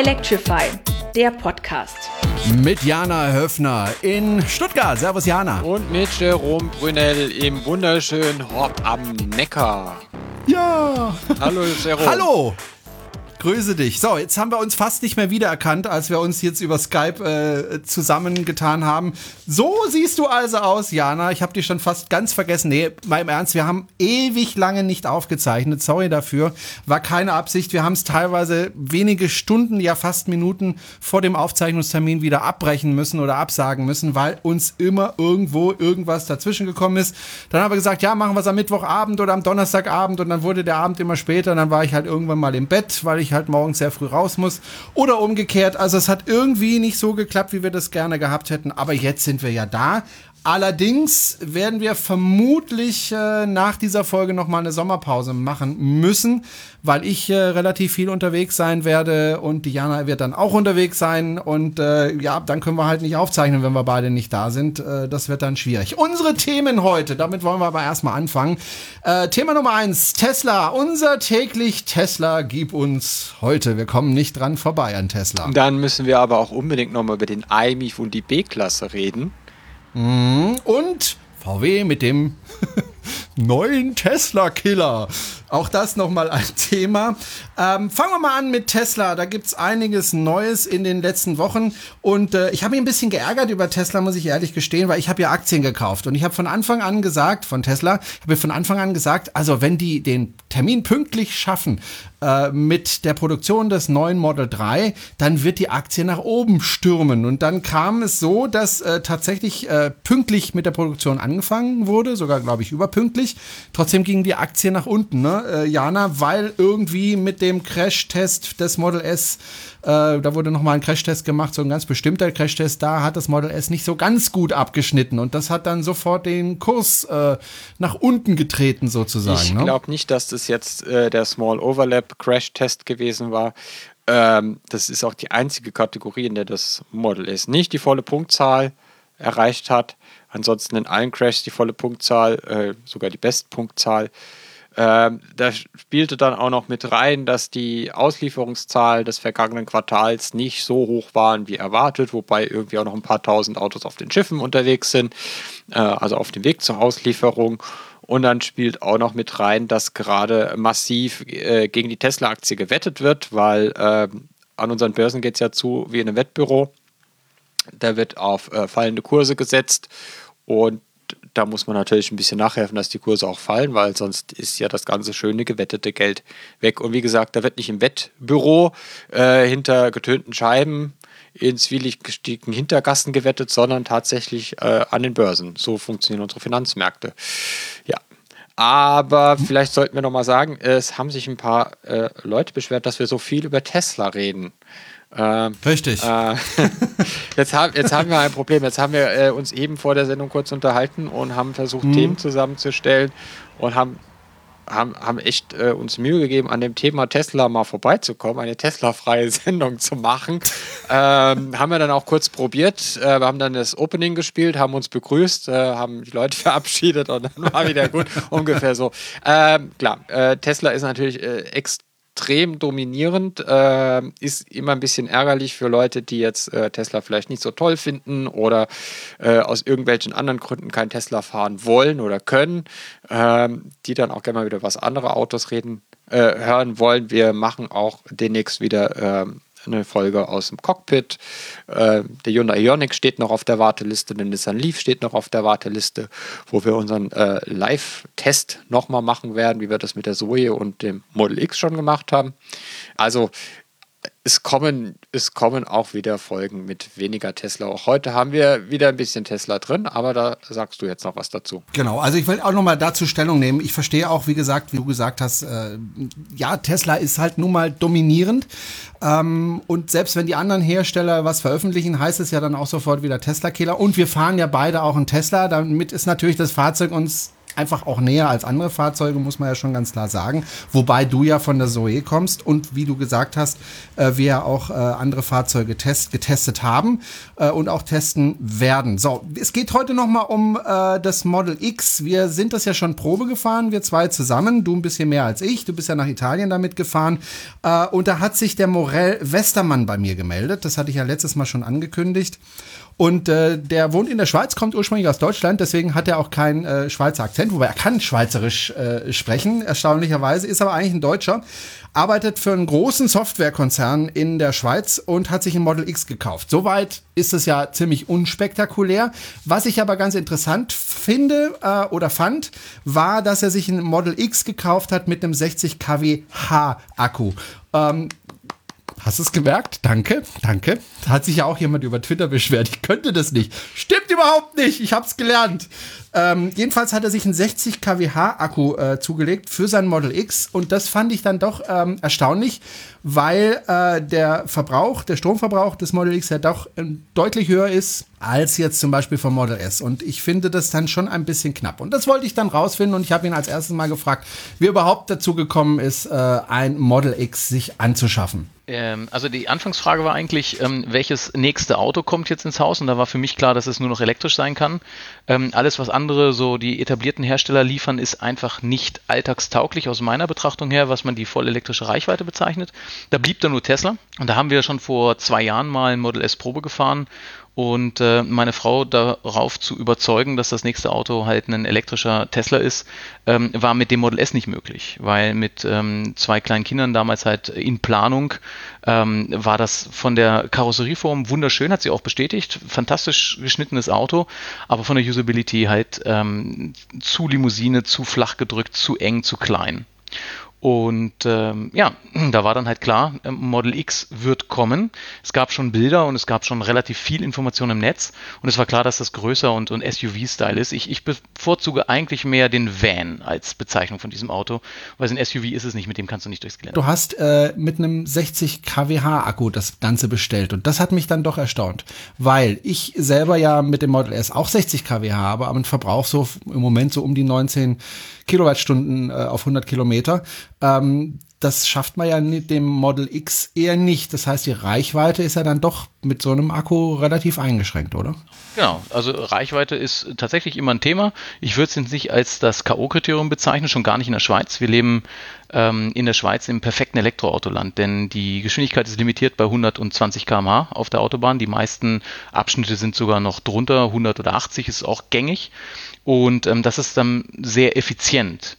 Electrify, der Podcast. Mit Jana Höfner in Stuttgart. Servus Jana. Und mit Jerome Brunel im wunderschönen Hort am Neckar. Ja. Hallo Jerome. Hallo. Grüße dich. So, jetzt haben wir uns fast nicht mehr wiedererkannt, als wir uns jetzt über Skype äh, zusammengetan haben. So siehst du also aus, Jana. Ich habe dich schon fast ganz vergessen. Nee, mal im Ernst, wir haben ewig lange nicht aufgezeichnet. Sorry dafür. War keine Absicht. Wir haben es teilweise wenige Stunden, ja fast Minuten vor dem Aufzeichnungstermin wieder abbrechen müssen oder absagen müssen, weil uns immer irgendwo irgendwas dazwischen gekommen ist. Dann haben wir gesagt, ja, machen wir es am Mittwochabend oder am Donnerstagabend und dann wurde der Abend immer später. Und dann war ich halt irgendwann mal im Bett, weil ich ich halt morgens sehr früh raus muss. Oder umgekehrt. Also es hat irgendwie nicht so geklappt, wie wir das gerne gehabt hätten. Aber jetzt sind wir ja da. Allerdings werden wir vermutlich äh, nach dieser Folge noch mal eine Sommerpause machen müssen, weil ich äh, relativ viel unterwegs sein werde und Diana wird dann auch unterwegs sein und äh, ja, dann können wir halt nicht aufzeichnen, wenn wir beide nicht da sind. Äh, das wird dann schwierig. Unsere Themen heute, damit wollen wir aber erstmal anfangen. Äh, Thema Nummer eins, Tesla. Unser täglich Tesla gib uns heute. Wir kommen nicht dran vorbei an Tesla. Dann müssen wir aber auch unbedingt noch mal über den iMIF und die B-Klasse reden. Mhm. Und VW mit dem neuen Tesla-Killer. Auch das nochmal ein Thema. Ähm, fangen wir mal an mit Tesla. Da gibt's einiges Neues in den letzten Wochen. Und äh, ich habe mich ein bisschen geärgert über Tesla, muss ich ehrlich gestehen, weil ich habe ja Aktien gekauft. Und ich habe von Anfang an gesagt, von Tesla, ich habe von Anfang an gesagt, also wenn die den Termin pünktlich schaffen äh, mit der Produktion des neuen Model 3, dann wird die Aktie nach oben stürmen. Und dann kam es so, dass äh, tatsächlich äh, pünktlich mit der Produktion angefangen wurde, sogar glaube ich überpünktlich. Trotzdem ging die Aktie nach unten. Ne? äh, Jana, weil irgendwie mit dem Crash-Test des Model S, äh, da wurde nochmal ein Crash-Test gemacht, so ein ganz bestimmter Crash-Test, da hat das Model S nicht so ganz gut abgeschnitten und das hat dann sofort den Kurs äh, nach unten getreten sozusagen. Ich glaube ne? nicht, dass das jetzt äh, der Small Overlap Crash-Test gewesen war. Ähm, das ist auch die einzige Kategorie, in der das Model S nicht die volle Punktzahl erreicht hat. Ansonsten in allen Crashs die volle Punktzahl, äh, sogar die Bestpunktzahl. Ähm, da spielte dann auch noch mit rein, dass die Auslieferungszahl des vergangenen Quartals nicht so hoch waren wie erwartet, wobei irgendwie auch noch ein paar tausend Autos auf den Schiffen unterwegs sind, äh, also auf dem Weg zur Auslieferung. Und dann spielt auch noch mit rein, dass gerade massiv äh, gegen die Tesla-Aktie gewettet wird, weil äh, an unseren Börsen geht es ja zu wie in einem Wettbüro. Da wird auf äh, fallende Kurse gesetzt und da muss man natürlich ein bisschen nachhelfen, dass die Kurse auch fallen, weil sonst ist ja das ganze schöne gewettete Geld weg. Und wie gesagt, da wird nicht im Wettbüro äh, hinter getönten Scheiben in zwielichtigen Hintergassen gewettet, sondern tatsächlich äh, an den Börsen. So funktionieren unsere Finanzmärkte. Ja. Aber vielleicht sollten wir noch mal sagen, es haben sich ein paar äh, Leute beschwert, dass wir so viel über Tesla reden. Ähm, Richtig. Äh, jetzt, haben, jetzt haben wir ein Problem. Jetzt haben wir äh, uns eben vor der Sendung kurz unterhalten und haben versucht, mhm. Themen zusammenzustellen und haben, haben, haben echt äh, uns Mühe gegeben, an dem Thema Tesla mal vorbeizukommen, eine Tesla-freie Sendung zu machen. ähm, haben wir dann auch kurz probiert. Äh, wir haben dann das Opening gespielt, haben uns begrüßt, äh, haben die Leute verabschiedet und dann war wieder gut. Ungefähr so. Ähm, klar, äh, Tesla ist natürlich extrem extrem dominierend. Äh, ist immer ein bisschen ärgerlich für Leute, die jetzt äh, Tesla vielleicht nicht so toll finden oder äh, aus irgendwelchen anderen Gründen kein Tesla fahren wollen oder können, ähm, die dann auch gerne mal wieder was andere Autos reden, äh, hören wollen. Wir machen auch demnächst wieder ähm, eine Folge aus dem Cockpit. Äh, der Hyundai Ioniq steht noch auf der Warteliste, der Nissan Leaf steht noch auf der Warteliste, wo wir unseren äh, Live-Test nochmal machen werden, wie wir das mit der Zoe und dem Model X schon gemacht haben. Also es kommen, es kommen auch wieder Folgen mit weniger Tesla. Auch heute haben wir wieder ein bisschen Tesla drin, aber da sagst du jetzt noch was dazu. Genau, also ich will auch noch mal dazu Stellung nehmen. Ich verstehe auch, wie gesagt, wie du gesagt hast, äh, ja, Tesla ist halt nun mal dominierend. Ähm, und selbst wenn die anderen Hersteller was veröffentlichen, heißt es ja dann auch sofort wieder Tesla-Killer. Und wir fahren ja beide auch einen Tesla. Damit ist natürlich das Fahrzeug uns einfach auch näher als andere Fahrzeuge, muss man ja schon ganz klar sagen. Wobei du ja von der Zoe kommst und wie du gesagt hast, äh, wir ja auch äh, andere Fahrzeuge test, getestet haben äh, und auch testen werden. So, es geht heute nochmal um äh, das Model X. Wir sind das ja schon Probe gefahren, wir zwei zusammen. Du ein bisschen mehr als ich. Du bist ja nach Italien damit gefahren. Äh, und da hat sich der Morell Westermann bei mir gemeldet. Das hatte ich ja letztes Mal schon angekündigt. Und äh, der wohnt in der Schweiz, kommt ursprünglich aus Deutschland, deswegen hat er auch keinen äh, Schweizer Akzent, wobei er kann Schweizerisch äh, sprechen, erstaunlicherweise, ist aber eigentlich ein Deutscher, arbeitet für einen großen Softwarekonzern in der Schweiz und hat sich ein Model X gekauft. Soweit ist es ja ziemlich unspektakulär. Was ich aber ganz interessant finde äh, oder fand, war, dass er sich ein Model X gekauft hat mit einem 60 kWh Akku. Ähm, Hast du es gemerkt? Danke, danke. Da hat sich ja auch jemand über Twitter beschwert. Ich könnte das nicht. Stimmt überhaupt nicht. Ich habe es gelernt. Ähm, jedenfalls hat er sich einen 60 kWh Akku äh, zugelegt für sein Model X und das fand ich dann doch ähm, erstaunlich, weil äh, der Verbrauch, der Stromverbrauch des Model X ja doch äh, deutlich höher ist als jetzt zum Beispiel vom Model S. Und ich finde das dann schon ein bisschen knapp. Und das wollte ich dann rausfinden und ich habe ihn als erstes mal gefragt, wie er überhaupt dazu gekommen ist, äh, ein Model X sich anzuschaffen. Ähm, also die Anfangsfrage war eigentlich, ähm, welches nächste Auto kommt jetzt ins Haus? Und da war für mich klar, dass es nur noch elektrisch sein kann. Ähm, alles, was andere, so die etablierten Hersteller liefern, ist einfach nicht alltagstauglich aus meiner Betrachtung her, was man die voll elektrische Reichweite bezeichnet. Da blieb dann nur Tesla. Und da haben wir schon vor zwei Jahren mal ein Model S Probe gefahren und äh, meine Frau darauf zu überzeugen, dass das nächste Auto halt ein elektrischer Tesla ist, ähm, war mit dem Model S nicht möglich, weil mit ähm, zwei kleinen Kindern damals halt in Planung ähm, war das von der Karosserieform wunderschön, hat sie auch bestätigt, fantastisch geschnittenes Auto, aber von der Usability halt ähm, zu Limousine, zu flach gedrückt, zu eng, zu klein. Und ähm, ja, da war dann halt klar, ähm, Model X wird kommen. Es gab schon Bilder und es gab schon relativ viel Information im Netz. Und es war klar, dass das größer und, und SUV-Style ist. Ich, ich bevorzuge eigentlich mehr den Van als Bezeichnung von diesem Auto, weil ein SUV ist es nicht, mit dem kannst du nicht durchs Gelände. Du hast äh, mit einem 60 kWh Akku das Ganze bestellt und das hat mich dann doch erstaunt, weil ich selber ja mit dem Model S auch 60 kWh habe, aber einen Verbrauch so im Moment so um die 19 Kilowattstunden äh, auf 100 Kilometer. Ähm, das schafft man ja mit dem Model X eher nicht. Das heißt, die Reichweite ist ja dann doch mit so einem Akku relativ eingeschränkt, oder? Genau, also Reichweite ist tatsächlich immer ein Thema. Ich würde es nicht als das K.O.-Kriterium bezeichnen, schon gar nicht in der Schweiz. Wir leben ähm, in der Schweiz im perfekten Elektroautoland, denn die Geschwindigkeit ist limitiert bei 120 km/h auf der Autobahn. Die meisten Abschnitte sind sogar noch drunter, 100 oder 80 ist auch gängig. Und ähm, das ist dann sehr effizient.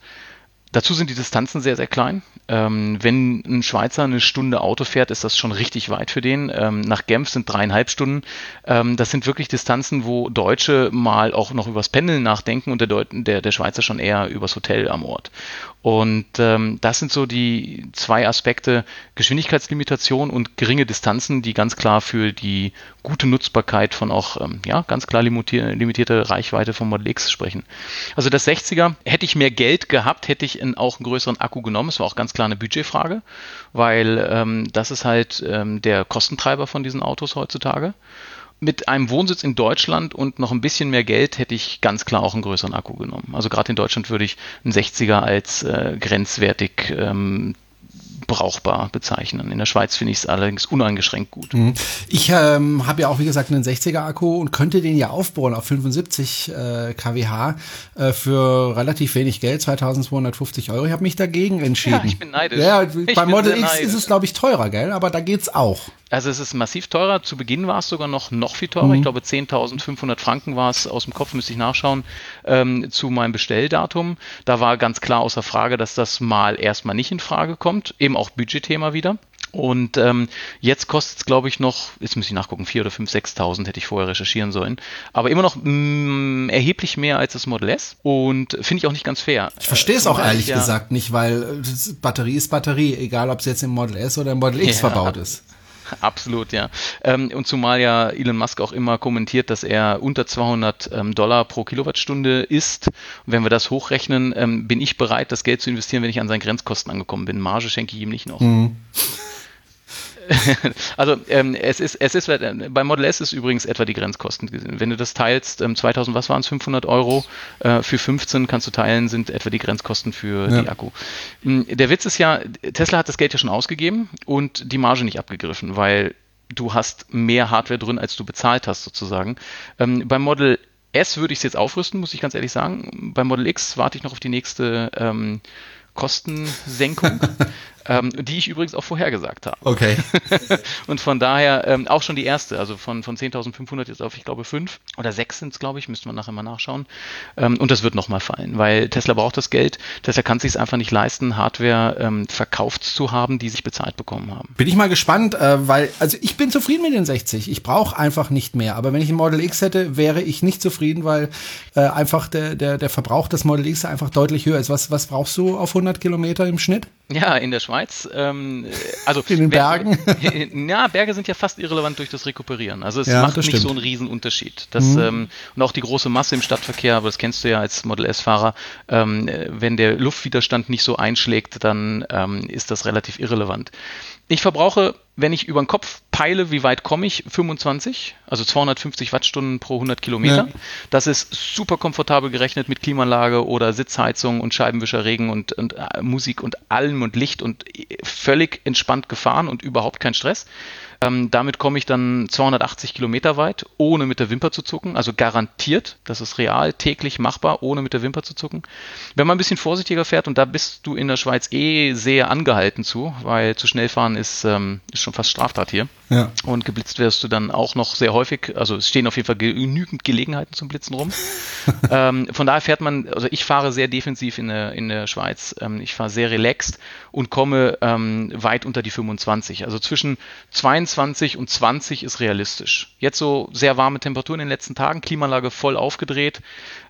Dazu sind die Distanzen sehr, sehr klein. Ähm, wenn ein Schweizer eine Stunde Auto fährt, ist das schon richtig weit für den. Ähm, nach Genf sind dreieinhalb Stunden. Ähm, das sind wirklich Distanzen, wo Deutsche mal auch noch übers Pendeln nachdenken und der, Deut der, der Schweizer schon eher übers Hotel am Ort. Und ähm, das sind so die zwei Aspekte Geschwindigkeitslimitation und geringe Distanzen, die ganz klar für die gute Nutzbarkeit von auch ähm, ja ganz klar limitier limitierte Reichweite vom Model X sprechen. Also das 60er hätte ich mehr Geld gehabt, hätte ich in, auch einen größeren Akku genommen. Es war auch ganz klar eine Budgetfrage, weil ähm, das ist halt ähm, der Kostentreiber von diesen Autos heutzutage mit einem Wohnsitz in Deutschland und noch ein bisschen mehr Geld hätte ich ganz klar auch einen größeren Akku genommen. Also gerade in Deutschland würde ich einen 60er als äh, grenzwertig ähm, brauchbar bezeichnen. In der Schweiz finde ich es allerdings uneingeschränkt gut. Mhm. Ich ähm, habe ja auch, wie gesagt, einen 60er Akku und könnte den ja aufbauen auf 75 äh, kWh äh, für relativ wenig Geld, 2250 Euro. Ich habe mich dagegen entschieden. Ja, ich bin neidisch. Ja, bei Model X neidisch. ist es, glaube ich, teurer, gell? Aber da geht's auch. Also es ist massiv teurer. Zu Beginn war es sogar noch, noch viel teurer. Mhm. Ich glaube 10.500 Franken war es, aus dem Kopf müsste ich nachschauen, ähm, zu meinem Bestelldatum. Da war ganz klar außer Frage, dass das mal erstmal nicht in Frage kommt. Eben auch Budgetthema wieder. Und ähm, jetzt kostet es, glaube ich, noch, jetzt muss ich nachgucken, 4.000 oder 5.000, 6.000 hätte ich vorher recherchieren sollen. Aber immer noch mh, mm, erheblich mehr als das Model S und finde ich auch nicht ganz fair. Ich verstehe es äh, auch ehrlich ja, gesagt nicht, weil äh, Batterie ist Batterie, egal ob es jetzt im Model S oder im Model X ja, verbaut ist. Absolut, ja. Ähm, und zumal ja Elon Musk auch immer kommentiert, dass er unter 200 ähm, Dollar pro Kilowattstunde ist. Und wenn wir das hochrechnen, ähm, bin ich bereit, das Geld zu investieren, wenn ich an seinen Grenzkosten angekommen bin. Marge schenke ich ihm nicht noch. Mhm. also ähm, es ist, es ist äh, bei Model S ist übrigens etwa die Grenzkosten. Wenn du das teilst, ähm, 2000, was waren es, 500 Euro äh, für 15 kannst du teilen, sind etwa die Grenzkosten für ja. die Akku. Hm, der Witz ist ja, Tesla hat das Geld ja schon ausgegeben und die Marge nicht abgegriffen, weil du hast mehr Hardware drin, als du bezahlt hast sozusagen. Ähm, beim Model S würde ich es jetzt aufrüsten, muss ich ganz ehrlich sagen. Beim Model X warte ich noch auf die nächste ähm, Kostensenkung. ähm, die ich übrigens auch vorhergesagt habe. Okay. und von daher ähm, auch schon die erste, also von, von 10.500 jetzt auf, ich glaube, 5 oder 6 sind es, glaube ich, müsste man nachher mal nachschauen. Ähm, und das wird nochmal fallen, weil Tesla braucht das Geld. Tesla kann es sich einfach nicht leisten, Hardware ähm, verkauft zu haben, die sich bezahlt bekommen haben. Bin ich mal gespannt, äh, weil, also ich bin zufrieden mit den 60. Ich brauche einfach nicht mehr. Aber wenn ich ein Model X hätte, wäre ich nicht zufrieden, weil äh, einfach der, der, der Verbrauch des Model X einfach deutlich höher ist. Was, was brauchst du auf 100 Kilometer im Schnitt? Ja, in der Schweiz. Ähm, also in den Bergen. ja, Berge sind ja fast irrelevant durch das Rekuperieren. Also es ja, macht nicht stimmt. so einen Riesenunterschied. Das, mhm. ähm, und auch die große Masse im Stadtverkehr, aber das kennst du ja als Model S-Fahrer, ähm, wenn der Luftwiderstand nicht so einschlägt, dann ähm, ist das relativ irrelevant. Ich verbrauche, wenn ich über den Kopf peile, wie weit komme ich, 25, also 250 Wattstunden pro 100 Kilometer. Ja. Das ist super komfortabel gerechnet mit Klimaanlage oder Sitzheizung und Scheibenwischerregen und, und äh, Musik und allem und Licht und äh, völlig entspannt gefahren und überhaupt kein Stress. Ähm, damit komme ich dann 280 Kilometer weit, ohne mit der Wimper zu zucken. Also garantiert, das ist real, täglich machbar, ohne mit der Wimper zu zucken. Wenn man ein bisschen vorsichtiger fährt, und da bist du in der Schweiz eh sehr angehalten zu, weil zu schnell fahren ist, ähm, ist schon fast Straftat hier. Ja. Und geblitzt wirst du dann auch noch sehr häufig. Also es stehen auf jeden Fall genügend Gelegenheiten zum Blitzen rum. ähm, von daher fährt man, also ich fahre sehr defensiv in der, in der Schweiz. Ähm, ich fahre sehr relaxed und komme ähm, weit unter die 25. Also zwischen 22 21 und 20 ist realistisch. Jetzt so sehr warme Temperaturen in den letzten Tagen, Klimaanlage voll aufgedreht,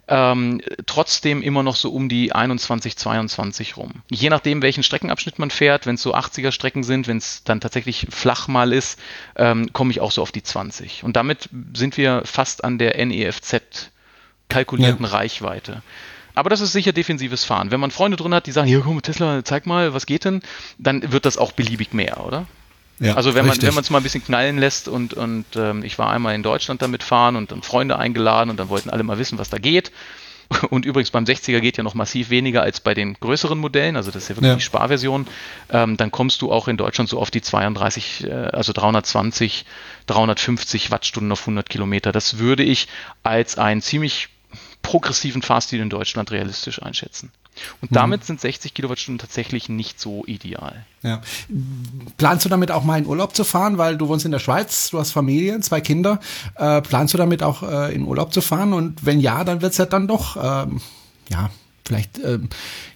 ähm, trotzdem immer noch so um die 21, 22 rum. Je nachdem, welchen Streckenabschnitt man fährt, wenn es so 80er Strecken sind, wenn es dann tatsächlich flach mal ist, ähm, komme ich auch so auf die 20. Und damit sind wir fast an der NEFZ kalkulierten ja. Reichweite. Aber das ist sicher defensives Fahren. Wenn man Freunde drin hat, die sagen, hier komm Tesla, zeig mal, was geht denn, dann wird das auch beliebig mehr, oder? Ja, also wenn man wenn man es mal ein bisschen knallen lässt und und ähm, ich war einmal in Deutschland damit fahren und dann Freunde eingeladen und dann wollten alle mal wissen, was da geht. Und übrigens beim 60er geht ja noch massiv weniger als bei den größeren Modellen, also das ist ja wirklich ja. die Sparversion. Ähm, dann kommst du auch in Deutschland so auf die 32, äh, also 320, 350 Wattstunden auf 100 Kilometer. Das würde ich als einen ziemlich progressiven Fahrstil in Deutschland realistisch einschätzen. Und mhm. damit sind 60 Kilowattstunden tatsächlich nicht so ideal. Ja. Planst du damit auch mal in Urlaub zu fahren, weil du wohnst in der Schweiz, du hast Familie, zwei Kinder. Äh, planst du damit auch äh, in Urlaub zu fahren? Und wenn ja, dann wird's ja dann doch, ähm, ja, vielleicht, äh,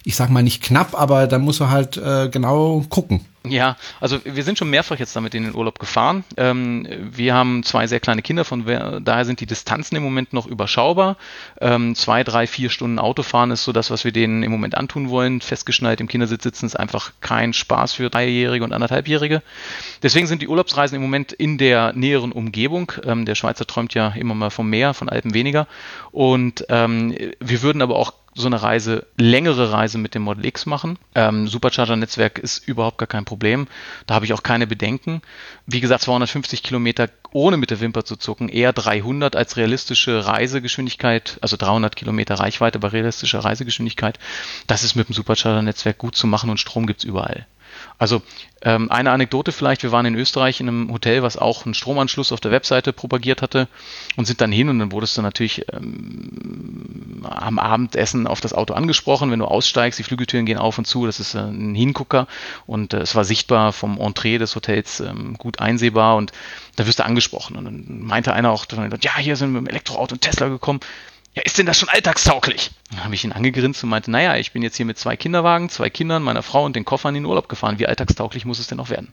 ich sag mal nicht knapp, aber dann musst du halt äh, genau gucken. Ja, also wir sind schon mehrfach jetzt damit in den Urlaub gefahren. Ähm, wir haben zwei sehr kleine Kinder, von daher sind die Distanzen im Moment noch überschaubar. Ähm, zwei, drei, vier Stunden Autofahren ist so das, was wir denen im Moment antun wollen. Festgeschnallt im Kindersitz sitzen ist einfach kein Spaß für Dreijährige und anderthalbjährige. Deswegen sind die Urlaubsreisen im Moment in der näheren Umgebung. Ähm, der Schweizer träumt ja immer mal vom Meer, von Alpen weniger. Und ähm, wir würden aber auch so eine Reise, längere Reise mit dem Model X machen. Ähm, Supercharger-Netzwerk ist überhaupt gar kein Problem. Da habe ich auch keine Bedenken. Wie gesagt, 250 Kilometer ohne mit der Wimper zu zucken, eher 300 als realistische Reisegeschwindigkeit, also 300 Kilometer Reichweite bei realistischer Reisegeschwindigkeit. Das ist mit dem Supercharger-Netzwerk gut zu machen und Strom gibt's überall. Also ähm, eine Anekdote vielleicht, wir waren in Österreich in einem Hotel, was auch einen Stromanschluss auf der Webseite propagiert hatte und sind dann hin und dann wurdest du natürlich ähm, am Abendessen auf das Auto angesprochen, wenn du aussteigst, die Flügeltüren gehen auf und zu, das ist äh, ein Hingucker und äh, es war sichtbar vom Entree des Hotels ähm, gut einsehbar und da wirst du angesprochen. Und dann meinte einer auch, ja, hier sind wir mit dem Elektroauto und Tesla gekommen ja, ist denn das schon alltagstauglich? Dann habe ich ihn angegrinst und meinte, naja, ich bin jetzt hier mit zwei Kinderwagen, zwei Kindern, meiner Frau und den Koffern in den Urlaub gefahren. Wie alltagstauglich muss es denn noch werden?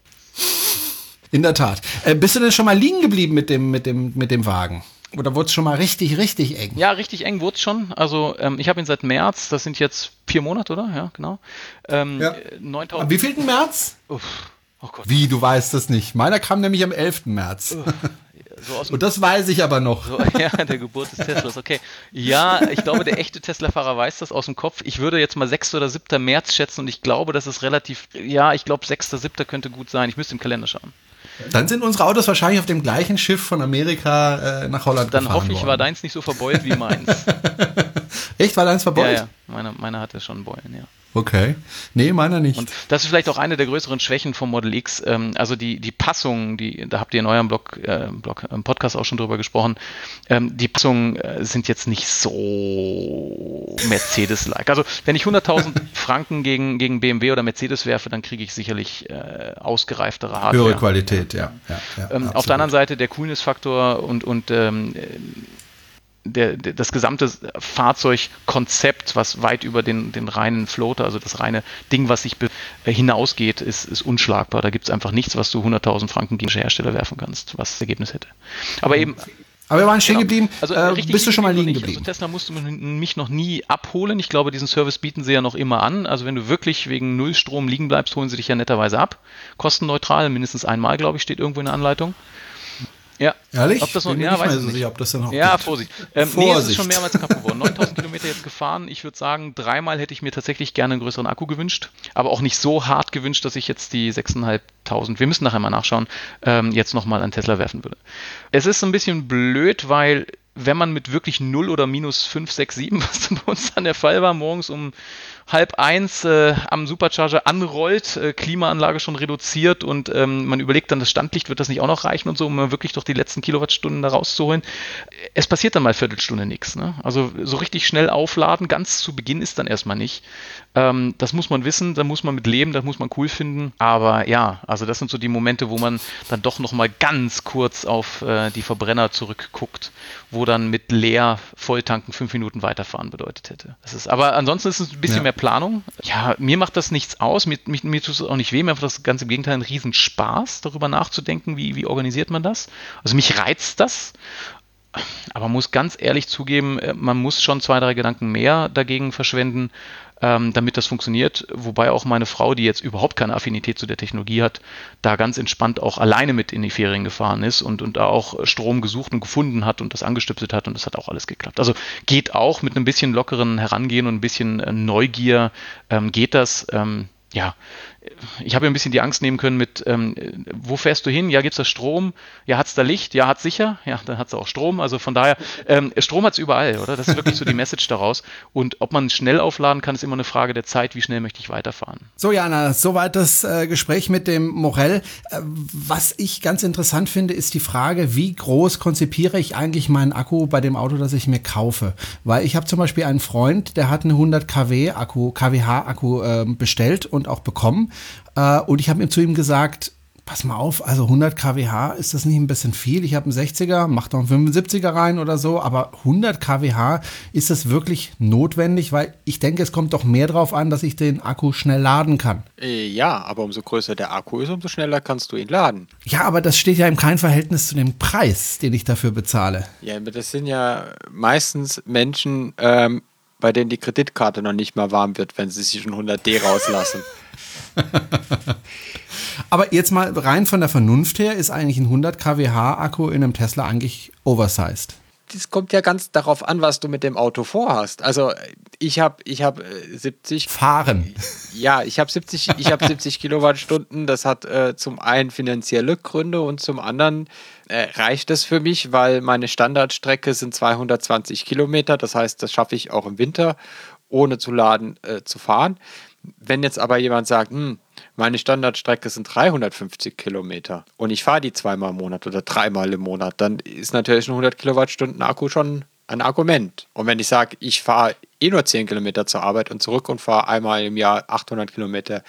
In der Tat. Äh, bist du denn schon mal liegen geblieben mit dem, mit dem, mit dem Wagen? Oder wurde es schon mal richtig, richtig eng? Ja, richtig eng wurde es schon. Also ähm, ich habe ihn seit März, das sind jetzt vier Monate, oder? Ja, genau. Ähm, ja. 9000. Wie viel März? Uff. Oh Gott. Wie, du weißt das nicht. Meiner kam nämlich am 11. März. So aus Und das weiß ich aber noch. So, ja, der Geburt des Teslas, okay. Ja, ich glaube, der echte Tesla-Fahrer weiß das aus dem Kopf. Ich würde jetzt mal 6. oder 7. März schätzen und ich glaube, das ist relativ, ja, ich glaube 6. 7. könnte gut sein. Ich müsste im Kalender schauen. Dann sind unsere Autos wahrscheinlich auf dem gleichen Schiff von Amerika äh, nach Holland Dann gefahren hoffe ich, worden. war deins nicht so verbeult wie meins. Echt, war deins verbeult? ja, ja, meiner meine hatte schon Beulen, ja. Okay. Nee, meiner nicht. Und das ist vielleicht auch eine der größeren Schwächen vom Model X. Ähm, also die, die Passungen, die, da habt ihr in eurem Blog, äh, Blog im Podcast auch schon drüber gesprochen, ähm, die Passungen äh, sind jetzt nicht so Mercedes-like. Also wenn ich 100.000 Franken gegen, gegen BMW oder Mercedes werfe, dann kriege ich sicherlich äh, ausgereiftere Hardware. Höhere Qualität, ja. ja, ja Ähm, auf der anderen Seite der Coolness-Faktor und, und ähm, der, der, das gesamte Fahrzeugkonzept, was weit über den, den reinen Floater, also das reine Ding, was sich äh, hinausgeht, ist, ist unschlagbar. Da gibt es einfach nichts, was du 100.000 Franken gegen Hersteller werfen kannst, was das Ergebnis hätte. Aber eben, Aber wir waren stehen Genau. geblieben. Also, äh, richtig bist du schon mal liegen geblieben? Also Tesla musste mich noch nie abholen. Ich glaube, diesen Service bieten sie ja noch immer an. Also wenn du wirklich wegen Nullstrom liegen bleibst, holen sie dich ja netterweise ab. Kostenneutral, mindestens einmal, glaube ich, steht irgendwo in der Anleitung. Ja. Ehrlich? Ob das noch, Bin ja, weiß so nicht. sicher, ob das dann noch Ja, gibt. Vorsicht. Ähm, Nee, es ist Vorsicht. schon mehrmals kaputt geworden. 9000 Kilometer jetzt gefahren. Ich würde sagen, dreimal hätte ich mir tatsächlich gerne einen größeren Akku gewünscht. Aber auch nicht so hart gewünscht, dass ich jetzt die 6.500, wir müssen nachher mal nachschauen, ähm, jetzt nochmal an Tesla werfen würde. Es ist ein bisschen blöd, weil wenn man mit wirklich 0 oder minus 5, 6, 7, was bei uns dann der Fall war, morgens um halb eins äh, am Supercharger anrollt, äh, Klimaanlage schon reduziert und ähm, man überlegt dann, das Standlicht wird das nicht auch noch reichen und so, um wirklich doch die letzten Kilowattstunden da rauszuholen. Es passiert dann mal Viertelstunde nichts. Ne? Also so richtig schnell aufladen, ganz zu Beginn ist dann erstmal nicht. Ähm, das muss man wissen, da muss man mit leben, das muss man cool finden. Aber ja, also das sind so die Momente, wo man dann doch nochmal ganz kurz auf äh, die Verbrenner zurückguckt, wo dann mit leer Volltanken fünf Minuten weiterfahren bedeutet hätte. Das ist, aber ansonsten ist es ein bisschen Ja. mehr Planung. Ja, mir macht das nichts aus, mir, mir, mir tut es auch nicht weh, mir macht das ganz im Gegenteil einen riesen Spaß, darüber nachzudenken, wie, wie organisiert man das. Also mich reizt das, aber man muss ganz ehrlich zugeben, äh, man muss schon zwei, drei Gedanken mehr dagegen verschwenden, ähm, damit das funktioniert. Wobei auch meine Frau, die jetzt überhaupt keine Affinität zu der Technologie hat, da ganz entspannt auch alleine mit in die Ferien gefahren ist und, und da auch Strom gesucht und gefunden hat und das angestöpselt hat und das hat auch alles geklappt. Also geht auch mit einem bisschen lockeren Herangehen und ein bisschen äh, Neugier ähm, geht das. Ähm, ja, ich habe ein bisschen die Angst nehmen können mit, ähm, wo fährst du hin? Ja, gibt's da Strom? Ja, hat's da Licht? Ja, hat's sicher? Ja, dann hat's auch Strom. Also von daher, ähm, Strom hat's überall, oder? Das ist wirklich so die Message daraus. Und ob man schnell aufladen kann, ist immer eine Frage der Zeit. Wie schnell möchte ich weiterfahren? So, Jana, soweit das äh, Gespräch mit dem Morell. Äh, was ich ganz interessant finde, ist die Frage, wie groß konzipiere ich eigentlich meinen Akku bei dem Auto, das ich mir kaufe? Weil ich habe zum Beispiel einen Freund, der hat einen 100 kW Akku, kWh Akku äh, bestellt und auch bekommen. Äh, und ich habe ihm zu ihm gesagt, pass mal auf, also 100 kWh, ist das nicht ein bisschen viel? Ich habe einen 60er, mach doch einen 75er rein oder so, aber 100 kWh, ist das wirklich notwendig? Weil ich denke, es kommt doch mehr drauf an, dass ich den Akku schnell laden kann. Äh, Ja, aber umso größer der Akku ist, umso schneller kannst du ihn laden. Ja, aber das steht ja im kein Verhältnis zu dem Preis, den ich dafür bezahle. Ja, aber das sind ja meistens Menschen, ähm, bei denen die Kreditkarte noch nicht mal warm wird, wenn sie sich schon 100D rauslassen. Aber jetzt mal rein von der Vernunft her, ist eigentlich ein 100 kWh Akku in einem Tesla eigentlich oversized. Das kommt ja ganz darauf an, was du mit dem Auto vorhast. Also ich habe ich hab äh, 70 Fahren. Ja, ich habe 70, ich hab 70 Kilowattstunden. Das hat äh, zum einen finanzielle Gründe und zum anderen äh, reicht es für mich, weil meine Standardstrecke sind 220 Kilometer. Das heißt, das schaffe ich auch im Winter, ohne zu laden, äh, zu fahren. Wenn jetzt aber jemand sagt, hm, meine Standardstrecke sind 350 Kilometer und ich fahre die zweimal im Monat oder dreimal im Monat, dann ist natürlich ein 100 Kilowattstunden Akku schon ein Argument. Und wenn ich sage, ich fahre eh nur 10 Kilometer zur Arbeit und zurück und fahre einmal im Jahr 800 Kilometer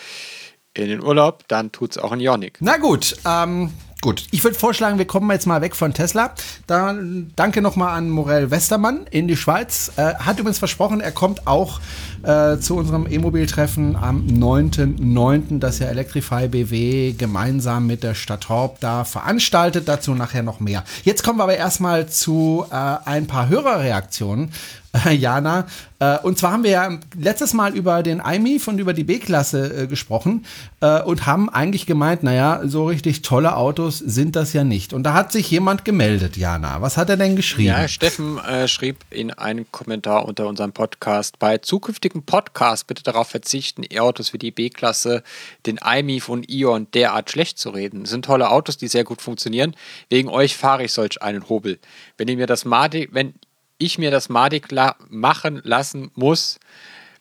in den Urlaub, dann tut es auch ein Ionic. Na gut, ähm, gut. Ich würde vorschlagen, wir kommen jetzt mal weg von Tesla. Dann danke nochmal an Morel Westermann in die Schweiz. Äh, hat übrigens versprochen, er kommt auch äh, zu unserem E-Mobil-Treffen am 9.9., das ja Electrify BW gemeinsam mit der Stadt Horb da veranstaltet. Dazu nachher noch mehr. Jetzt kommen wir aber erstmal zu äh, ein paar Hörerreaktionen. Jana. Äh, und zwar haben wir ja letztes Mal über den iMIF und über die B-Klasse äh, gesprochen äh, und haben eigentlich gemeint, naja, so richtig tolle Autos sind das ja nicht. Und da hat sich jemand gemeldet, Jana. Was hat er denn geschrieben? Ja, Steffen äh, schrieb in einem Kommentar unter unserem Podcast, bei zukünftigen Podcasts bitte darauf verzichten, E-Autos wie die B-Klasse, den iMIF und Ion derart schlecht zu reden. Das sind tolle Autos, die sehr gut funktionieren. Wegen euch fahre ich solch einen Hobel. Wenn ihr mir das Madi, wenn ich mir das Madig machen lassen muss,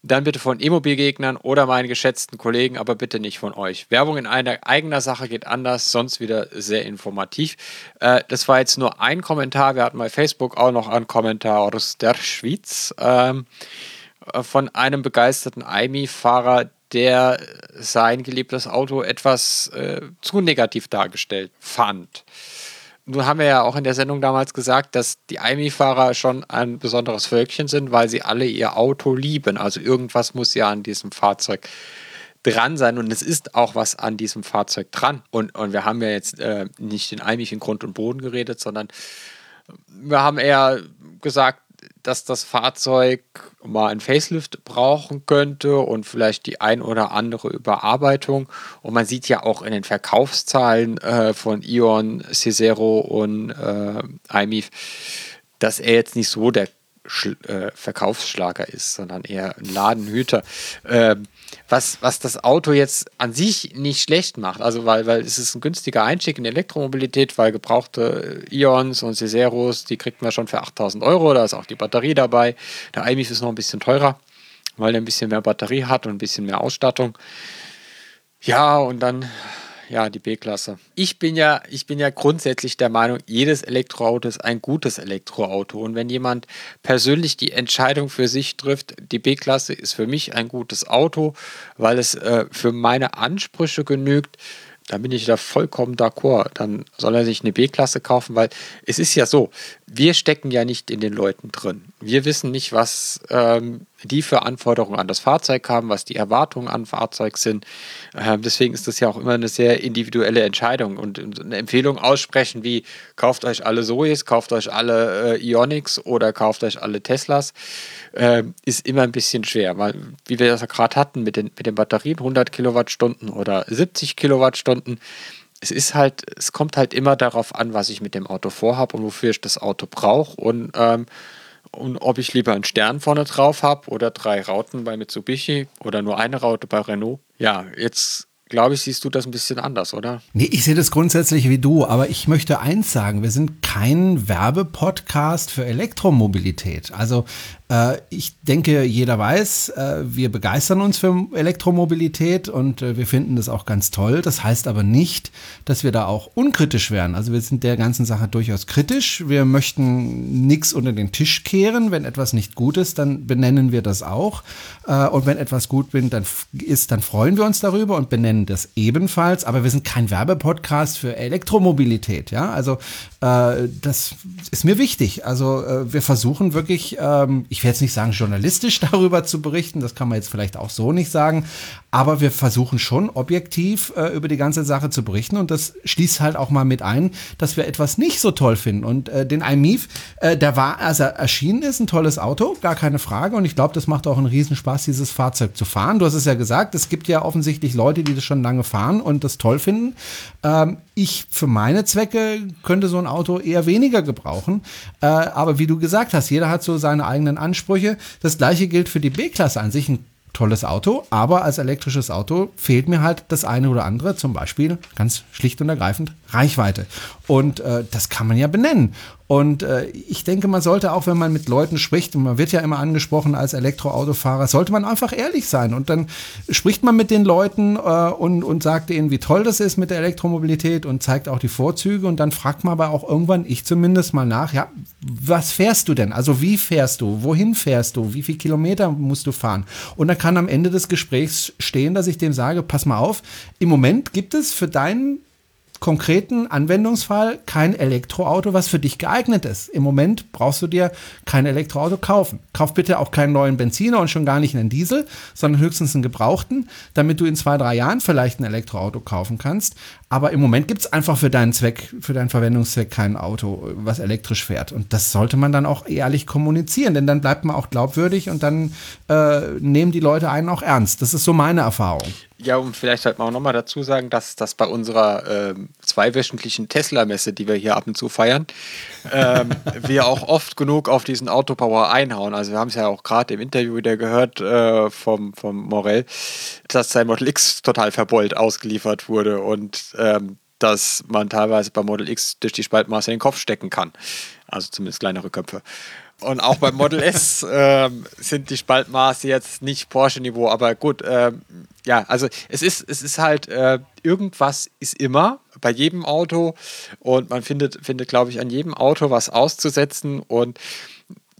dann bitte von Immobilgegnern oder meinen geschätzten Kollegen, aber bitte nicht von euch. Werbung in einer eigener Sache geht anders, sonst wieder sehr informativ. Äh, das war jetzt nur ein Kommentar. Wir hatten bei Facebook auch noch einen Kommentar aus der Schweiz ähm, äh, von einem begeisterten IMI-Fahrer, der sein geliebtes Auto etwas äh, zu negativ dargestellt fand. Nun haben wir ja auch in der Sendung damals gesagt, dass die IMI-Fahrer schon ein besonderes Völkchen sind, weil sie alle ihr Auto lieben. Also irgendwas muss ja an diesem Fahrzeug dran sein und es ist auch was an diesem Fahrzeug dran. Und, und wir haben ja jetzt äh, nicht den IMI in Grund und Boden geredet, sondern wir haben eher gesagt, dass das Fahrzeug mal ein Facelift brauchen könnte und vielleicht die ein oder andere Überarbeitung. Und man sieht ja auch in den Verkaufszahlen äh, von Ion, Cesero und äh, iMIF, dass er jetzt nicht so der äh, Verkaufsschlager ist, sondern eher ein Ladenhüter. Ähm, was, was das Auto jetzt an sich nicht schlecht macht. Also, weil, weil es ist ein günstiger Einstieg in Elektromobilität, weil gebrauchte Ions und Ceseros, die kriegt man schon für 8000 Euro. Da ist auch die Batterie dabei. Der iMIF ist noch ein bisschen teurer, weil er ein bisschen mehr Batterie hat und ein bisschen mehr Ausstattung. Ja, und dann ja, die B-Klasse. Ich bin ja, ich bin ja grundsätzlich der Meinung, jedes Elektroauto ist ein gutes Elektroauto. Und wenn jemand persönlich die Entscheidung für sich trifft, die B-Klasse ist für mich ein gutes Auto, weil es äh, für meine Ansprüche genügt, dann bin ich da vollkommen d'accord. Dann soll er sich eine B-Klasse kaufen, weil es ist ja so, wir stecken ja nicht in den Leuten drin. Wir wissen nicht, was ähm, die für Anforderungen an das Fahrzeug haben, was die Erwartungen an Fahrzeug sind. Ähm, deswegen ist das ja auch immer eine sehr individuelle Entscheidung und, eine Empfehlung aussprechen wie kauft euch alle Zoes, kauft euch alle äh, Ionics oder kauft euch alle Teslas, äh, ist immer ein bisschen schwer, weil wie wir das ja gerade hatten mit den, mit den Batterien, 100 Kilowattstunden oder 70 Kilowattstunden, es ist halt, es kommt halt immer darauf an, was ich mit dem Auto vorhabe und wofür ich das Auto brauche und, ähm, und ob ich lieber einen Stern vorne drauf habe oder drei Rauten bei Mitsubishi oder nur eine Raute bei Renault. Ja, jetzt glaube ich, siehst du das ein bisschen anders, oder? Nee, ich sehe das grundsätzlich wie du, aber ich möchte eins sagen, wir sind kein Werbepodcast für Elektromobilität. Also ich denke, jeder weiß, äh, wir begeistern uns für Elektromobilität und äh, wir finden das auch ganz toll. Das heißt aber nicht, dass wir da auch unkritisch wären. Also wir sind der ganzen Sache durchaus kritisch. Wir möchten nichts unter den Tisch kehren. Wenn etwas nicht gut ist, dann benennen wir das auch. und wenn etwas gut ist, dann freuen wir uns darüber und benennen das ebenfalls. Aber wir sind kein Werbepodcast für Elektromobilität. Ja, also das ist mir wichtig. Also wir versuchen wirklich, ähm, werde jetzt nicht sagen, journalistisch darüber zu berichten, das kann man jetzt vielleicht auch so nicht sagen, aber wir versuchen schon objektiv äh, über die ganze Sache zu berichten und das schließt halt auch mal mit ein, dass wir etwas nicht so toll finden. Und äh, den iMIF, äh, der war, als er erschienen ist, ein tolles Auto, gar keine Frage. Und ich glaube, das macht auch einen Riesenspaß, dieses Fahrzeug zu fahren. Du hast es ja gesagt, es gibt ja offensichtlich Leute, die das schon lange fahren und das toll finden. Ähm, ich für meine Zwecke könnte so ein Auto eher weniger gebrauchen. Äh, aber wie du gesagt hast, jeder hat so seine eigenen Ansprüche. Das gleiche gilt für die B-Klasse an sich. Ein tolles Auto, aber als elektrisches Auto fehlt mir halt das eine oder andere, zum Beispiel ganz schlicht und ergreifend Reichweite. Und äh, das kann man ja benennen. Und äh, ich denke, man sollte auch, wenn man mit Leuten spricht, und man wird ja immer angesprochen als Elektroautofahrer, sollte man einfach ehrlich sein. Und dann spricht man mit den Leuten äh, und, und sagt ihnen, wie toll das ist mit der Elektromobilität und zeigt auch die Vorzüge. Und dann fragt man aber auch irgendwann, ich zumindest mal nach, ja, was fährst du denn? Also wie fährst du? Wohin fährst du? Wie viele Kilometer musst du fahren? Und dann kann am Ende des Gesprächs stehen, dass ich dem sage, pass mal auf, im Moment gibt es für deinen konkreten Anwendungsfall kein Elektroauto, was für dich geeignet ist. Im Moment brauchst du dir kein Elektroauto kaufen. Kauf bitte auch keinen neuen Benziner und schon gar nicht einen Diesel, sondern höchstens einen gebrauchten, damit du in zwei, drei Jahren vielleicht ein Elektroauto kaufen kannst. Aber im Moment gibt es einfach für deinen Zweck, für deinen Verwendungszweck kein Auto, was elektrisch fährt. Und das sollte man dann auch ehrlich kommunizieren, denn dann bleibt man auch glaubwürdig und dann äh, nehmen die Leute einen auch ernst. Das ist so meine Erfahrung. Ja, und vielleicht halt mal nochmal dazu sagen, dass das bei unserer ähm, zweiwöchentlichen Tesla-Messe, die wir hier ab und zu feiern, ähm, wir auch oft genug auf diesen Autopower einhauen. Also wir haben es ja auch gerade im Interview wieder gehört äh, vom, vom Morell, dass sein Model X total verbeult ausgeliefert wurde und ähm, dass man teilweise bei Model X durch die Spaltmaße in den Kopf stecken kann. Also zumindest kleinere Köpfe. Und auch beim Model S ähm, sind die Spaltmaße jetzt nicht Porsche-Niveau, aber gut, ähm, ja, also es ist, es ist halt, äh, irgendwas ist immer bei jedem Auto und man findet, findet glaube ich, an jedem Auto was auszusetzen und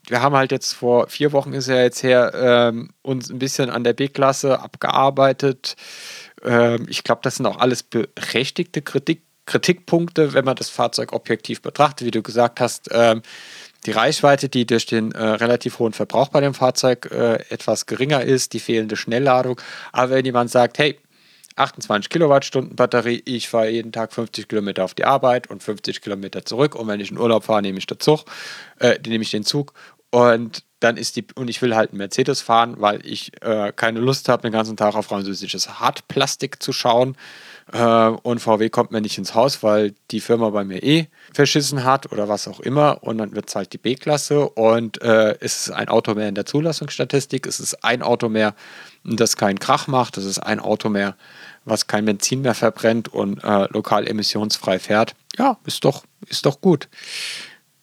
wir haben halt jetzt vor vier Wochen ist ja jetzt her, ähm, uns ein bisschen an der B-Klasse abgearbeitet. Ähm, ich glaube, das sind auch alles berechtigte Kritik, Kritikpunkte, wenn man das Fahrzeug objektiv betrachtet. Wie du gesagt hast, ähm, die Reichweite, die durch den äh, relativ hohen Verbrauch bei dem Fahrzeug äh, etwas geringer ist, die fehlende Schnellladung. Aber wenn jemand sagt, hey, 28 Kilowattstunden Batterie, ich fahre jeden Tag 50 Kilometer auf die Arbeit und 50 Kilometer zurück und wenn ich in Urlaub fahre, nehme ich den Zug, äh, nehme ich den Zug und dann ist die, und ich will halt einen Mercedes fahren, weil ich äh, keine Lust habe, den ganzen Tag auf französisches Hartplastik zu schauen. Äh, und VW kommt mir nicht ins Haus, weil die Firma bei mir eh verschissen hat oder was auch immer. Und dann wird es halt die B-Klasse und äh, es ist ein Auto mehr in der Zulassungsstatistik. Es ist ein Auto mehr, das keinen Krach macht. Es ist ein Auto mehr, was kein Benzin mehr verbrennt und äh, lokal emissionsfrei fährt. Ja, ist doch, ist doch gut.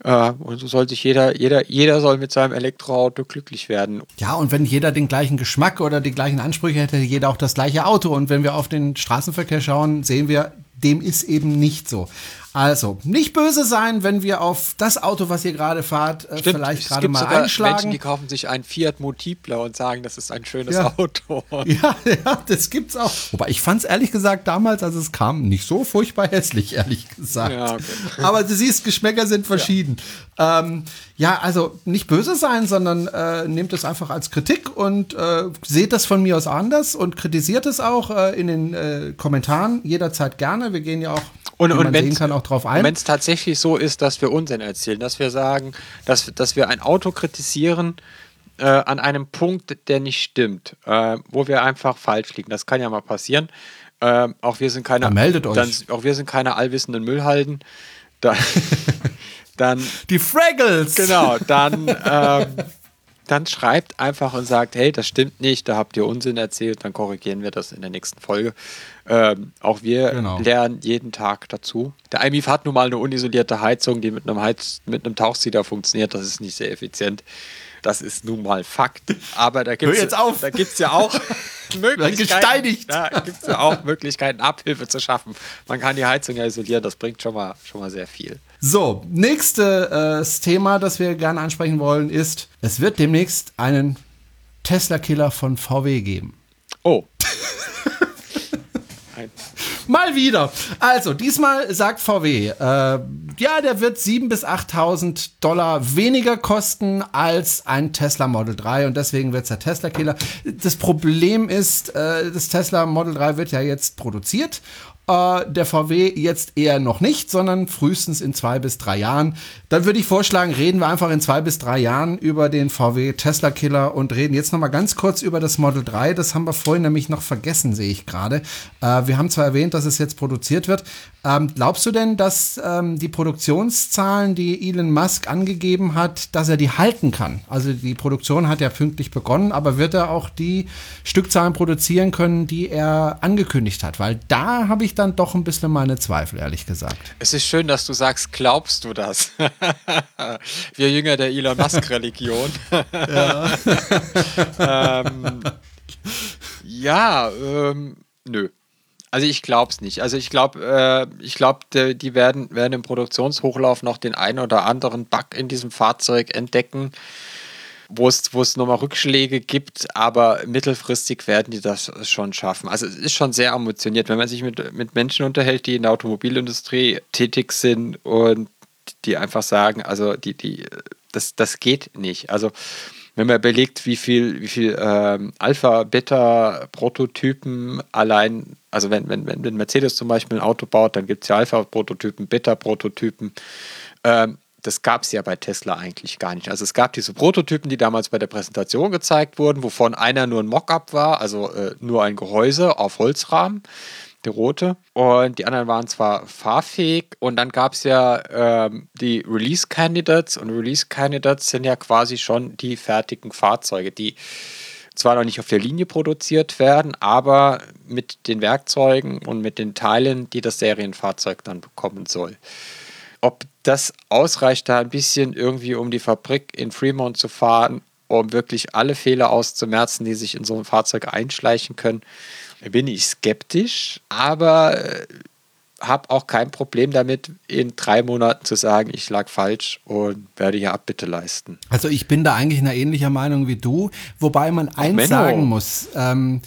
Und so soll sich jeder, jeder, jeder soll mit seinem Elektroauto glücklich werden. Ja, und wenn jeder den gleichen Geschmack oder die gleichen Ansprüche hätte jeder auch das gleiche Auto. Und wenn wir auf den Straßenverkehr schauen, sehen wir, dem ist eben nicht so. Also, nicht böse sein, wenn wir auf das Auto, was ihr gerade fahrt, äh, Stimmt, vielleicht gerade mal einschlagen. Menschen, die kaufen sich ein Fiat Multipler und sagen, das ist ein schönes ja. Auto. Ja, ja, das gibt's auch. Wobei ich fand es ehrlich gesagt damals, als es kam, nicht so furchtbar hässlich, ehrlich gesagt. Ja, okay. Aber du siehst, Geschmäcker sind verschieden. Ja, ähm, ja also nicht böse sein, sondern äh, nehmt es einfach als Kritik und äh, seht das von mir aus anders und kritisiert es auch äh, in den äh, Kommentaren jederzeit gerne. Wir gehen ja auch und, und wenn es tatsächlich so ist, dass wir Unsinn erzählen, dass wir sagen, dass, dass wir ein Auto kritisieren äh, an einem Punkt, der nicht stimmt, äh, wo wir einfach falsch liegen, das kann ja mal passieren. Äh, auch wir sind keine, dann meldet euch. Dann, auch wir sind keine allwissenden Müllhalden. Da, dann die Fraggles. Genau, dann ähm, dann schreibt einfach und sagt, hey, das stimmt nicht, da habt ihr Unsinn erzählt, dann korrigieren wir das in der nächsten Folge. Ähm, auch wir genau. lernen jeden Tag dazu. Der IMIF hat nun mal eine unisolierte Heizung, die mit einem, Heiz mit einem Tauchsieder funktioniert, das ist nicht sehr effizient. Das ist nun mal Fakt. Aber da gibt es ja auch Möglichkeiten. Da gibt es ja auch Möglichkeiten, Abhilfe zu schaffen. Man kann die Heizung ja isolieren, das bringt schon mal, schon mal sehr viel. So, nächstes äh, Thema, das wir gerne ansprechen wollen, ist, es wird demnächst einen Tesla-Killer von VW geben. Oh. Mal wieder. Also, diesmal sagt VW, äh, ja, der wird 7.000 bis 8.000 Dollar weniger kosten als ein Tesla Model 3 und deswegen wird es der Tesla-Killer. Das Problem ist, äh, das Tesla Model 3 wird ja jetzt produziert äh, der VW jetzt eher noch nicht, sondern frühestens in zwei bis drei Jahren. Dann würde ich vorschlagen, reden wir einfach in zwei bis drei Jahren über den VW Tesla Killer und reden jetzt noch mal ganz kurz über das Model 3. Das haben wir vorhin nämlich noch vergessen, sehe ich gerade. Äh, wir haben zwar erwähnt, dass es jetzt produziert wird. Ähm, glaubst du denn, dass ähm, die Produktionszahlen, die Elon Musk angegeben hat, dass er die halten kann? Also die Produktion hat ja pünktlich begonnen, aber wird er auch die Stückzahlen produzieren können, die er angekündigt hat? Weil da habe ich dann doch ein bisschen meine Zweifel, ehrlich gesagt. Es ist schön, dass du sagst, glaubst du das? Wir Jünger der Elon Musk-Religion. ja, ähm, ja ähm, nö. Also ich glaube es nicht. Also ich glaube, äh, ich glaube, die werden, werden im Produktionshochlauf noch den einen oder anderen Bug in diesem Fahrzeug entdecken wo es, wo es nochmal Rückschläge gibt, aber mittelfristig werden die das schon schaffen. Also es ist schon sehr ambitioniert, wenn man sich mit, mit Menschen unterhält, die in der Automobilindustrie tätig sind und die einfach sagen, also die, die, das, das geht nicht. Also wenn man überlegt, wie viel, wie viel ähm, Alpha-Beta-Prototypen allein, also wenn, wenn, wenn Mercedes zum Beispiel ein Auto baut, dann gibt es ja Alpha-Prototypen, Beta-Prototypen. Ähm, das gab es ja bei Tesla eigentlich gar nicht. Also es gab diese Prototypen, die damals bei der Präsentation gezeigt wurden, wovon einer nur ein Mockup war, also äh, nur ein Gehäuse auf Holzrahmen der rote. Und die anderen waren zwar fahrfähig und dann gab es ja ähm, die Release Candidates und Release Candidates sind ja quasi schon die fertigen Fahrzeuge, die zwar noch nicht auf der Linie produziert werden, aber mit den Werkzeugen und mit den Teilen, die das Serienfahrzeug dann bekommen soll. Ob das ausreicht, da ein bisschen irgendwie um die Fabrik in Fremont zu fahren, um wirklich alle Fehler auszumerzen, die sich in so ein Fahrzeug einschleichen können, bin ich skeptisch, aber äh, habe auch kein Problem damit, in drei Monaten zu sagen, ich lag falsch und werde hier Abbitte leisten. Also ich bin da eigentlich einer ähnlicher Meinung wie du, wobei man eins Menno. sagen muss. Ähm,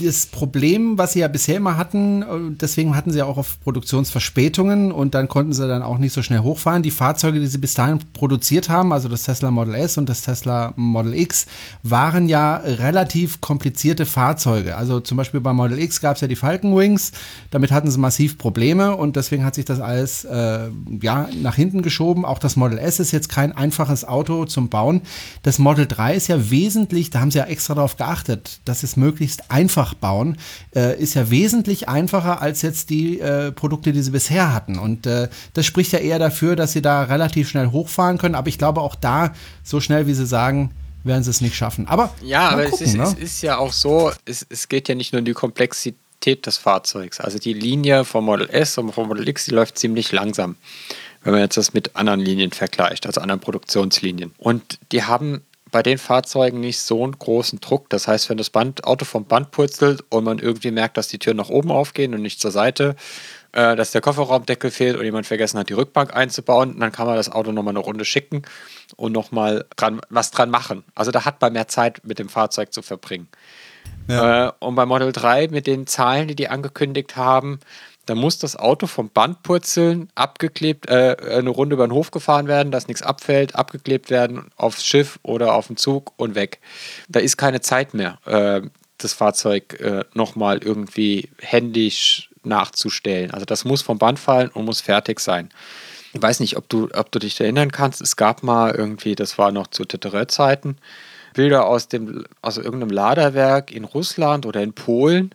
das Problem, was sie ja bisher immer hatten, äh, deswegen hatten sie auch auf Produktionsverspätungen und dann konnten sie dann auch nicht so schnell hochfahren. Die Fahrzeuge, die sie bis dahin produziert haben, also das Tesla Model S und das Tesla Model X, waren ja relativ komplizierte Fahrzeuge. Also zum Beispiel bei Model X gab es ja die Falcon Wings, damit hatten sie massiv Probleme und deswegen hat sich das alles äh, ja, nach hinten geschoben. Auch das Model S ist jetzt kein einfaches Auto zum Bauen. Das Model 3 ist ja wesentlich, da haben sie ja extra darauf geachtet, dass es möglichst einfach einfach bauen, äh, ist ja wesentlich einfacher als jetzt die äh, Produkte, die sie bisher hatten. Und äh, das spricht ja eher dafür, dass sie da relativ schnell hochfahren können. Aber ich glaube auch da, so schnell wie sie sagen, werden sie es nicht schaffen. Aber ja, aber gucken, es, ist, ne? es ist ja auch so, es, es geht ja nicht nur um die Komplexität des Fahrzeugs. Also die Linie vom Model S und vom Model X, die läuft ziemlich langsam, wenn man jetzt das mit anderen Linien vergleicht, also anderen Produktionslinien. Und die haben bei den Fahrzeugen nicht so einen großen Druck. Das heißt, wenn das Band, Auto vom Band purzelt und man irgendwie merkt, dass die Türen nach oben aufgehen und nicht zur Seite, äh, dass der Kofferraumdeckel fehlt und jemand vergessen hat, die Rückbank einzubauen, dann kann man das Auto nochmal eine Runde schicken und nochmal dran, was dran machen. Also da hat man mehr Zeit mit dem Fahrzeug zu verbringen. Ja. Äh, und bei Model 3 mit den Zahlen, die die angekündigt haben, da muss das Auto vom Band purzeln, abgeklebt, äh, eine Runde über den Hof gefahren werden, dass nichts abfällt, abgeklebt werden aufs Schiff oder auf den Zug und weg. Da ist keine Zeit mehr, äh, das Fahrzeug äh, nochmal irgendwie händisch nachzustellen. Also das muss vom Band fallen und muss fertig sein. Ich weiß nicht, ob du, ob du dich erinnern kannst. Es gab mal irgendwie, das war noch zu Teterett-Zeiten, Bilder aus, dem, aus irgendeinem Laderwerk in Russland oder in Polen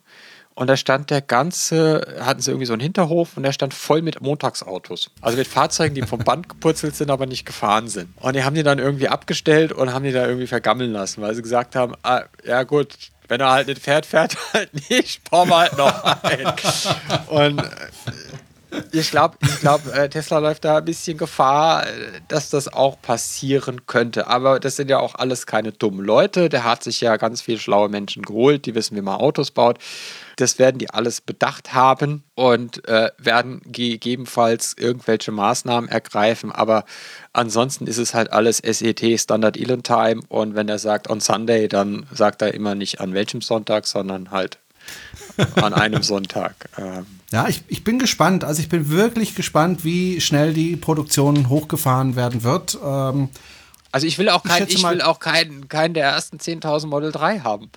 und da stand der ganze, hatten sie irgendwie so einen Hinterhof und der stand voll mit Montagsautos. Also mit Fahrzeugen, die vom Band gepurzelt sind, aber nicht gefahren sind. Und die haben die dann irgendwie abgestellt und haben die da irgendwie vergammeln lassen, weil sie gesagt haben, ah, ja gut, wenn er halt nicht fährt, fährt er halt nicht, bauen wir halt noch ein. und äh, ich glaube, ich glaub, äh, Tesla läuft da ein bisschen Gefahr, dass das auch passieren könnte. Aber das sind ja auch alles keine dummen Leute. Der hat sich ja ganz viele schlaue Menschen geholt, die wissen, wie man Autos baut. Das werden die alles bedacht haben und äh, werden gegebenenfalls irgendwelche Maßnahmen ergreifen. Aber ansonsten ist es halt alles SET, Standard Elon Time. Und wenn er sagt on Sunday, dann sagt er immer nicht an welchem Sonntag, sondern halt an einem Sonntag. Ähm, ja, ich, ich bin gespannt. Also ich bin wirklich gespannt, wie schnell die Produktion hochgefahren werden wird. Ähm, also ich will auch keinen ich, ich will auch keinen kein der ersten 10.000 Model 3 haben.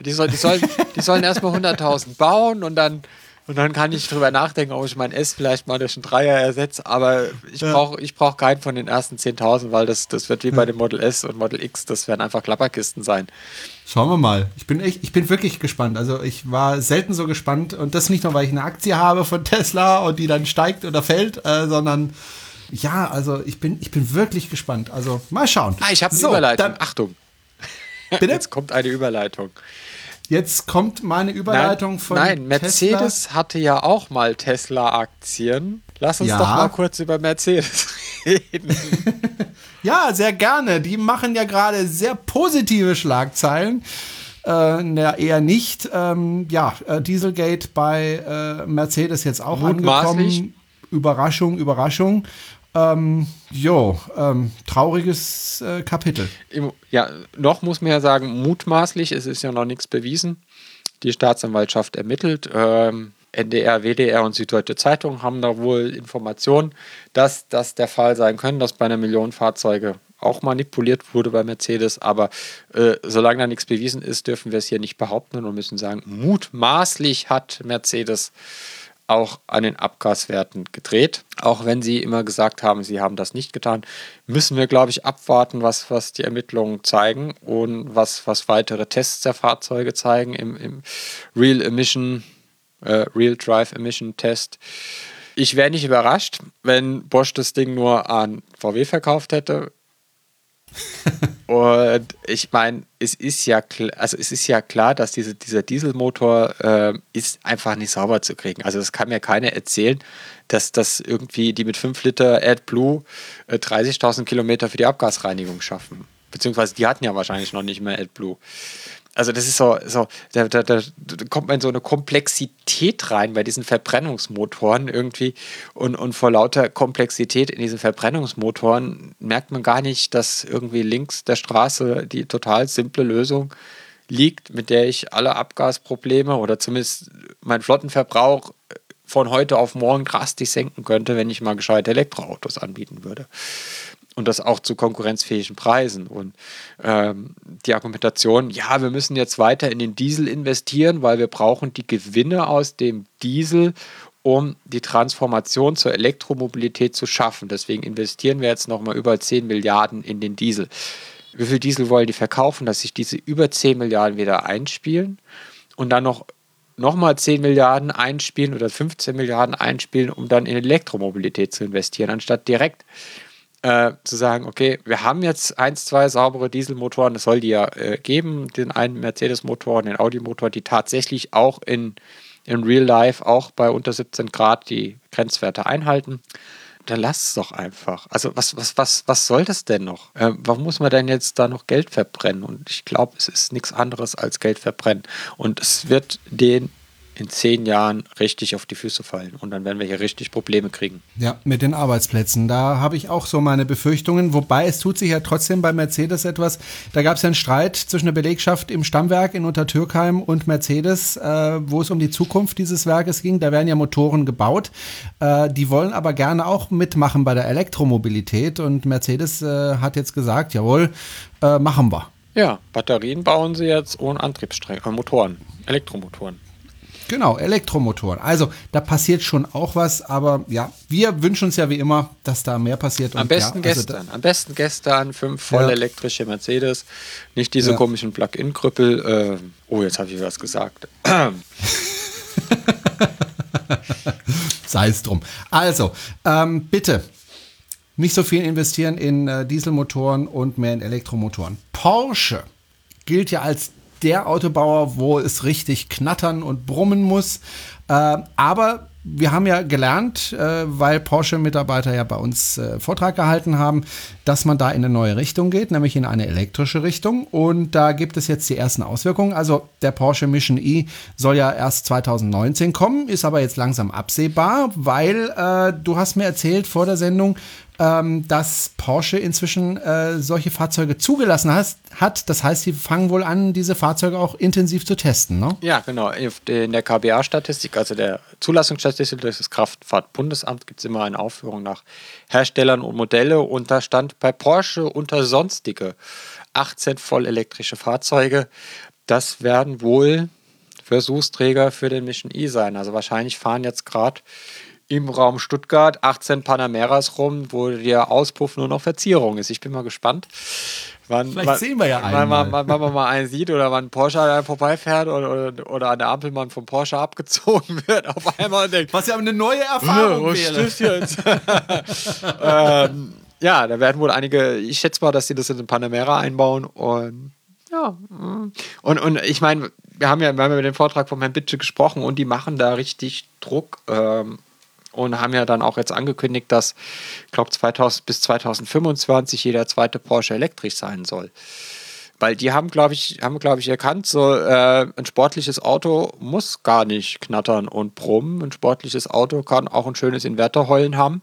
Die, soll, die, sollen, die sollen erstmal 100.000 bauen und dann, und dann kann ich drüber nachdenken, ob ich mein S vielleicht mal durch einen Dreier ersetze. Aber ich ja. brauche ich brauch keinen von den ersten 10.000, weil das, das wird wie bei dem Model S und Model X, das werden einfach Klapperkisten sein. Schauen wir mal. Ich bin echt, ich bin wirklich gespannt. Also ich war selten so gespannt und das nicht nur, weil ich eine Aktie habe von Tesla und die dann steigt oder fällt, äh, sondern ja, also ich bin, ich bin wirklich gespannt. Also mal schauen. Ah, ich habe so, Überleitung. Dann, Achtung. Bitte? Jetzt kommt eine Überleitung. Jetzt kommt meine Überleitung nein, von. Nein, Mercedes Tesla. hatte ja auch mal Tesla-Aktien. Lass uns ja. doch mal kurz über Mercedes reden. ja, sehr gerne. Die machen ja gerade sehr positive Schlagzeilen. Äh, na, eher nicht. Ähm, ja, äh, Dieselgate bei äh, Mercedes jetzt auch angekommen. Überraschung, Überraschung. Ähm, jo, ähm, trauriges äh, Kapitel. Ja, noch muss man ja sagen, mutmaßlich, es ist ja noch nichts bewiesen. Die Staatsanwaltschaft ermittelt. Ähm, NDR, WDR und Süddeutsche Zeitung haben da wohl Informationen, dass das der Fall sein könnte, dass bei einer Million Fahrzeuge auch manipuliert wurde bei Mercedes. Aber äh, solange da nichts bewiesen ist, dürfen wir es hier nicht behaupten und müssen sagen, mutmaßlich hat Mercedes auch an den Abgaswerten gedreht. Auch wenn sie immer gesagt haben, sie haben das nicht getan, müssen wir, glaube ich, abwarten, was, was die Ermittlungen zeigen und was, was weitere Tests der Fahrzeuge zeigen im, im Real Emission, äh, Real Drive Emission Test. Ich wäre nicht überrascht, wenn Bosch das Ding nur an VW verkauft hätte. Und ich meine, es ist ja also es ist ja klar, dass diese, dieser Dieselmotor äh, ist einfach nicht sauber zu kriegen. Also das kann mir keiner erzählen, dass das irgendwie die mit 5 Liter AdBlue äh, 30.000 Kilometer für die Abgasreinigung schaffen. Beziehungsweise die hatten ja wahrscheinlich noch nicht mehr AdBlue. Also das ist so, so da, da, da, kommt man in so eine Komplexität rein bei diesen Verbrennungsmotoren irgendwie. Und, und vor lauter Komplexität in diesen Verbrennungsmotoren merkt man gar nicht, dass irgendwie links der Straße die total simple Lösung liegt, mit der ich alle Abgasprobleme oder zumindest meinen Flottenverbrauch von heute auf morgen drastisch senken könnte, wenn ich mal gescheite Elektroautos anbieten würde und das auch zu konkurrenzfähigen Preisen. Und ähm, die Argumentation, ja, wir müssen jetzt weiter in den Diesel investieren, weil wir brauchen die Gewinne aus dem Diesel, um die Transformation zur Elektromobilität zu schaffen. Deswegen investieren wir jetzt nochmal über 10 Milliarden in den Diesel. Wie viel Diesel wollen die verkaufen, dass sich diese über 10 Milliarden wieder einspielen und dann noch nochmal 10 Milliarden einspielen oder 15 Milliarden einspielen, um dann in Elektromobilität zu investieren, anstatt direkt äh, zu sagen, okay, wir haben jetzt eins, zwei saubere Dieselmotoren, das soll die ja äh, geben, den einen Mercedes-Motor und den Audi-Motor, die tatsächlich auch in, in Real Life auch bei unter 17 Grad die Grenzwerte einhalten. Dann lass es doch einfach. Also was, was, was, was soll das denn noch? Äh, warum muss man denn jetzt da noch Geld verbrennen? Und ich glaube, es ist nichts anderes als Geld verbrennen. Und es wird den in zehn Jahren richtig auf die Füße fallen. Und dann werden wir hier richtig Probleme kriegen. Ja, mit den Arbeitsplätzen. Da habe ich auch so meine Befürchtungen. Wobei es tut sich ja trotzdem bei Mercedes etwas. Da gab es ja einen Streit zwischen der Belegschaft im Stammwerk in Untertürkheim und Mercedes, äh, wo es um die Zukunft dieses Werkes ging. Da werden ja Motoren gebaut. Äh, die wollen aber gerne auch mitmachen bei der Elektromobilität. Und Mercedes äh, hat jetzt gesagt, jawohl, äh, machen wir. Ja, Batterien bauen sie jetzt ohne Antriebsstränge, äh, Motoren, Elektromotoren. Genau, Elektromotoren. Also da passiert schon auch was, aber ja, wir wünschen uns ja wie immer, dass da mehr passiert. Am besten ja, also gestern, am besten gestern fünf voll ja. elektrische Mercedes, nicht diese ja. komischen Plug-in-Krüppel. Äh, oh, jetzt habe ich was gesagt. Sei es drum. Also, ähm, bitte nicht so viel investieren in äh, Dieselmotoren und mehr in Elektromotoren. Porsche gilt ja als der Autobauer, wo es richtig knattern und brummen muss. Äh, aber wir haben ja gelernt, äh, weil Porsche-Mitarbeiter ja bei uns äh, Vortrag gehalten haben, dass man da in eine neue Richtung geht, nämlich in eine elektrische Richtung. Und da gibt es jetzt die ersten Auswirkungen. Also der Porsche Mission E soll ja erst 2019 kommen, ist aber jetzt langsam absehbar, weil äh, du hast mir erzählt vor der Sendung, ähm, dass Porsche inzwischen äh, solche Fahrzeuge zugelassen has, hat. Das heißt, sie fangen wohl an, diese Fahrzeuge auch intensiv zu testen, ne? Ja, genau. In der KBA-Statistik, also der Zulassungsstatistik des Kraftfahrtbundesamts, gibt es immer eine Aufführung nach Herstellern und Modelle und da stand bei Porsche unter sonstige 18 vollelektrische Fahrzeuge. Das werden wohl Versuchsträger für den Mission E sein. Also wahrscheinlich fahren jetzt gerade im Raum Stuttgart 18 Panameras rum, wo der Auspuff nur noch Verzierung ist. Ich bin mal gespannt. Wann, Vielleicht wann, sehen wir ja einen. Wann, wann, wann, man mal einen sieht oder wann Porsche da vorbeifährt oder, oder, oder an der Ampel man vom Porsche abgezogen wird auf einmal denkt. Was ja eine neue Erfahrung was wäre. Jetzt? ähm, ja, da werden wohl einige, ich schätze mal, dass sie das in den Panamera einbauen und ja. Mm. Und, und ich meine, wir haben ja, wir haben ja mit dem Vortrag von Herrn Bitsche gesprochen und die machen da richtig Druck. Ähm, und haben ja dann auch jetzt angekündigt, dass, ich glaube, bis 2025 jeder zweite Porsche elektrisch sein soll. Weil die haben, glaube ich, haben, glaube ich, erkannt, so äh, ein sportliches Auto muss gar nicht knattern und brummen. Ein sportliches Auto kann auch ein schönes Inverterheulen haben.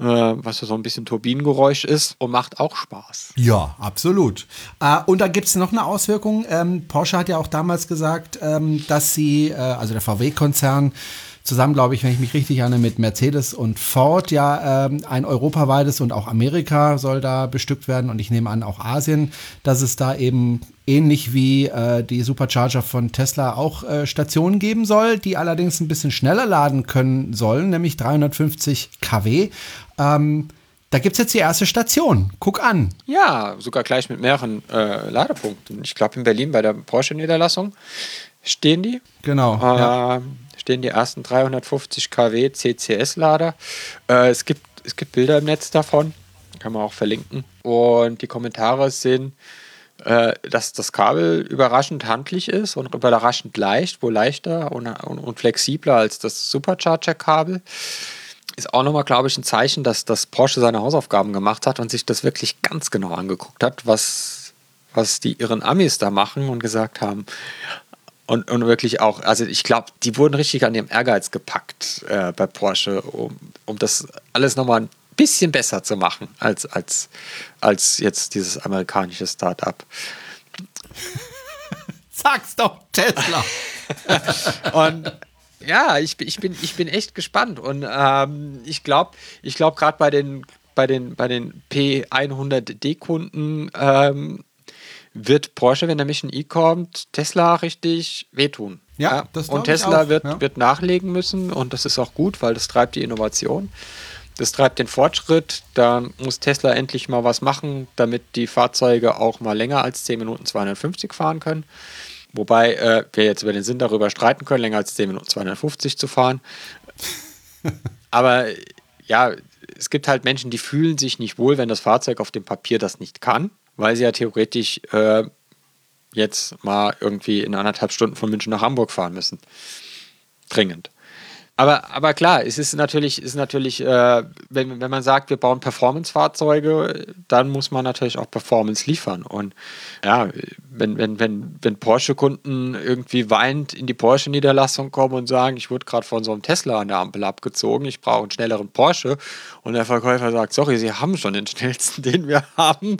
äh, was so ein bisschen Turbinengeräusch ist und macht auch Spaß. Ja, absolut. Äh, und da gibt es noch eine Auswirkung. Ähm, Porsche hat ja auch damals gesagt, ähm, dass sie, äh, also der VW-Konzern, zusammen, glaube ich, wenn ich mich richtig erinnere, mit Mercedes und Ford ja ähm, ein europaweites und auch Amerika soll da bestückt werden und ich nehme an auch Asien, dass es da eben ähnlich wie äh, die Supercharger von Tesla auch äh, Stationen geben soll, die allerdings ein bisschen schneller laden können sollen, nämlich 350 kW. Ähm, da gibt es jetzt die erste Station. Guck an. Ja, sogar gleich mit mehreren äh, Ladepunkten. Ich glaube, in Berlin bei der Porsche-Niederlassung stehen die. Genau. Äh, ja stehen die ersten 350 kW CCS-Lader. Äh, es, gibt, es gibt Bilder im Netz davon, kann man auch verlinken. Und die Kommentare sind, äh, dass das Kabel überraschend handlich ist und überraschend leicht, wohl leichter und, und, und flexibler als das Supercharger-Kabel. Ist auch nochmal, glaube ich, ein Zeichen, dass das Porsche seine Hausaufgaben gemacht hat und sich das wirklich ganz genau angeguckt hat, was, was die ihren Amis da machen und gesagt haben, und, und wirklich auch, also ich glaube, die wurden richtig an ihrem Ehrgeiz gepackt äh, bei Porsche, um, um das alles nochmal ein bisschen besser zu machen als, als, als jetzt dieses amerikanische Start-up. Sag's doch, Tesla. und ja, ich, ich, bin, ich bin echt gespannt. Und ähm, ich glaube, ich glaube gerade bei den, bei den, bei den P100D-Kunden ähm, wird Porsche, wenn der Mission E kommt, Tesla richtig wehtun. Ja, ja. das Und Tesla wird, ja. wird nachlegen müssen und das ist auch gut, weil das treibt die Innovation. Das treibt den Fortschritt. Da muss Tesla endlich mal was machen, damit die Fahrzeuge auch mal länger als 10 Minuten 250 fahren können. Wobei äh, wir jetzt über den Sinn darüber streiten können, länger als 10 Minuten 250 zu fahren. Aber ja, es gibt halt Menschen, die fühlen sich nicht wohl, wenn das Fahrzeug auf dem Papier das nicht kann weil sie ja theoretisch äh, jetzt mal irgendwie in anderthalb Stunden von München nach Hamburg fahren müssen. Dringend. Aber, aber klar, es ist natürlich, ist natürlich äh, wenn, wenn man sagt, wir bauen Performance-Fahrzeuge, dann muss man natürlich auch Performance liefern. Und ja, wenn, wenn, wenn, wenn Porsche-Kunden irgendwie weinend in die Porsche-Niederlassung kommen und sagen, ich wurde gerade von so einem Tesla an der Ampel abgezogen, ich brauche einen schnelleren Porsche, und der Verkäufer sagt, sorry, Sie haben schon den schnellsten, den wir haben,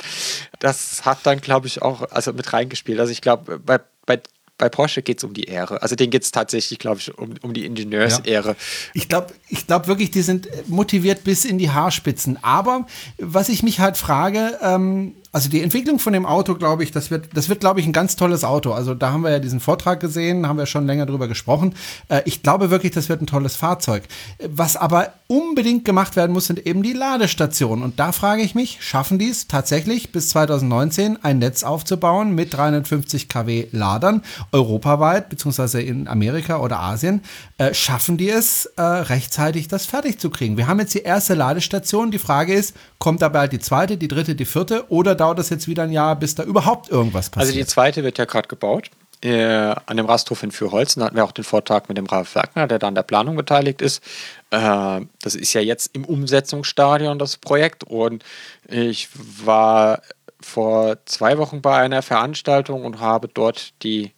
das hat dann, glaube ich, auch also mit reingespielt. Also ich glaube, bei, bei bei Porsche geht es um die Ehre. Also denen geht es tatsächlich, glaube ich, um, um die Ingenieursehre. Ja. Ich glaube ich glaub wirklich, die sind motiviert bis in die Haarspitzen. Aber was ich mich halt frage, ähm, also die Entwicklung von dem Auto, glaube ich, das wird, das wird, glaube ich, ein ganz tolles Auto. Also da haben wir ja diesen Vortrag gesehen, haben wir schon länger drüber gesprochen. Äh, ich glaube wirklich, das wird ein tolles Fahrzeug. Was aber unbedingt gemacht werden muss, sind eben die Ladestationen. Und da frage ich mich, schaffen die es tatsächlich bis 2019 ein Netz aufzubauen mit 350 kW Ladern europaweit, beziehungsweise in Amerika oder Asien? Äh, schaffen die es äh, rechtzeitig, das fertig zu kriegen? Wir haben jetzt die erste Ladestation. Die Frage ist, kommt dabei die zweite, die dritte, die vierte oder dauert das jetzt wieder ein Jahr, bis da überhaupt irgendwas passiert? Also die zweite wird ja gerade gebaut. Äh, an dem Rasthof in Fürholzen hatten wir auch den Vortrag mit dem Ralf Wagner, der da an der Planung beteiligt ist. Äh, das ist ja jetzt im Umsetzungsstadion, das Projekt. Und ich war vor zwei Wochen bei einer Veranstaltung und habe dort die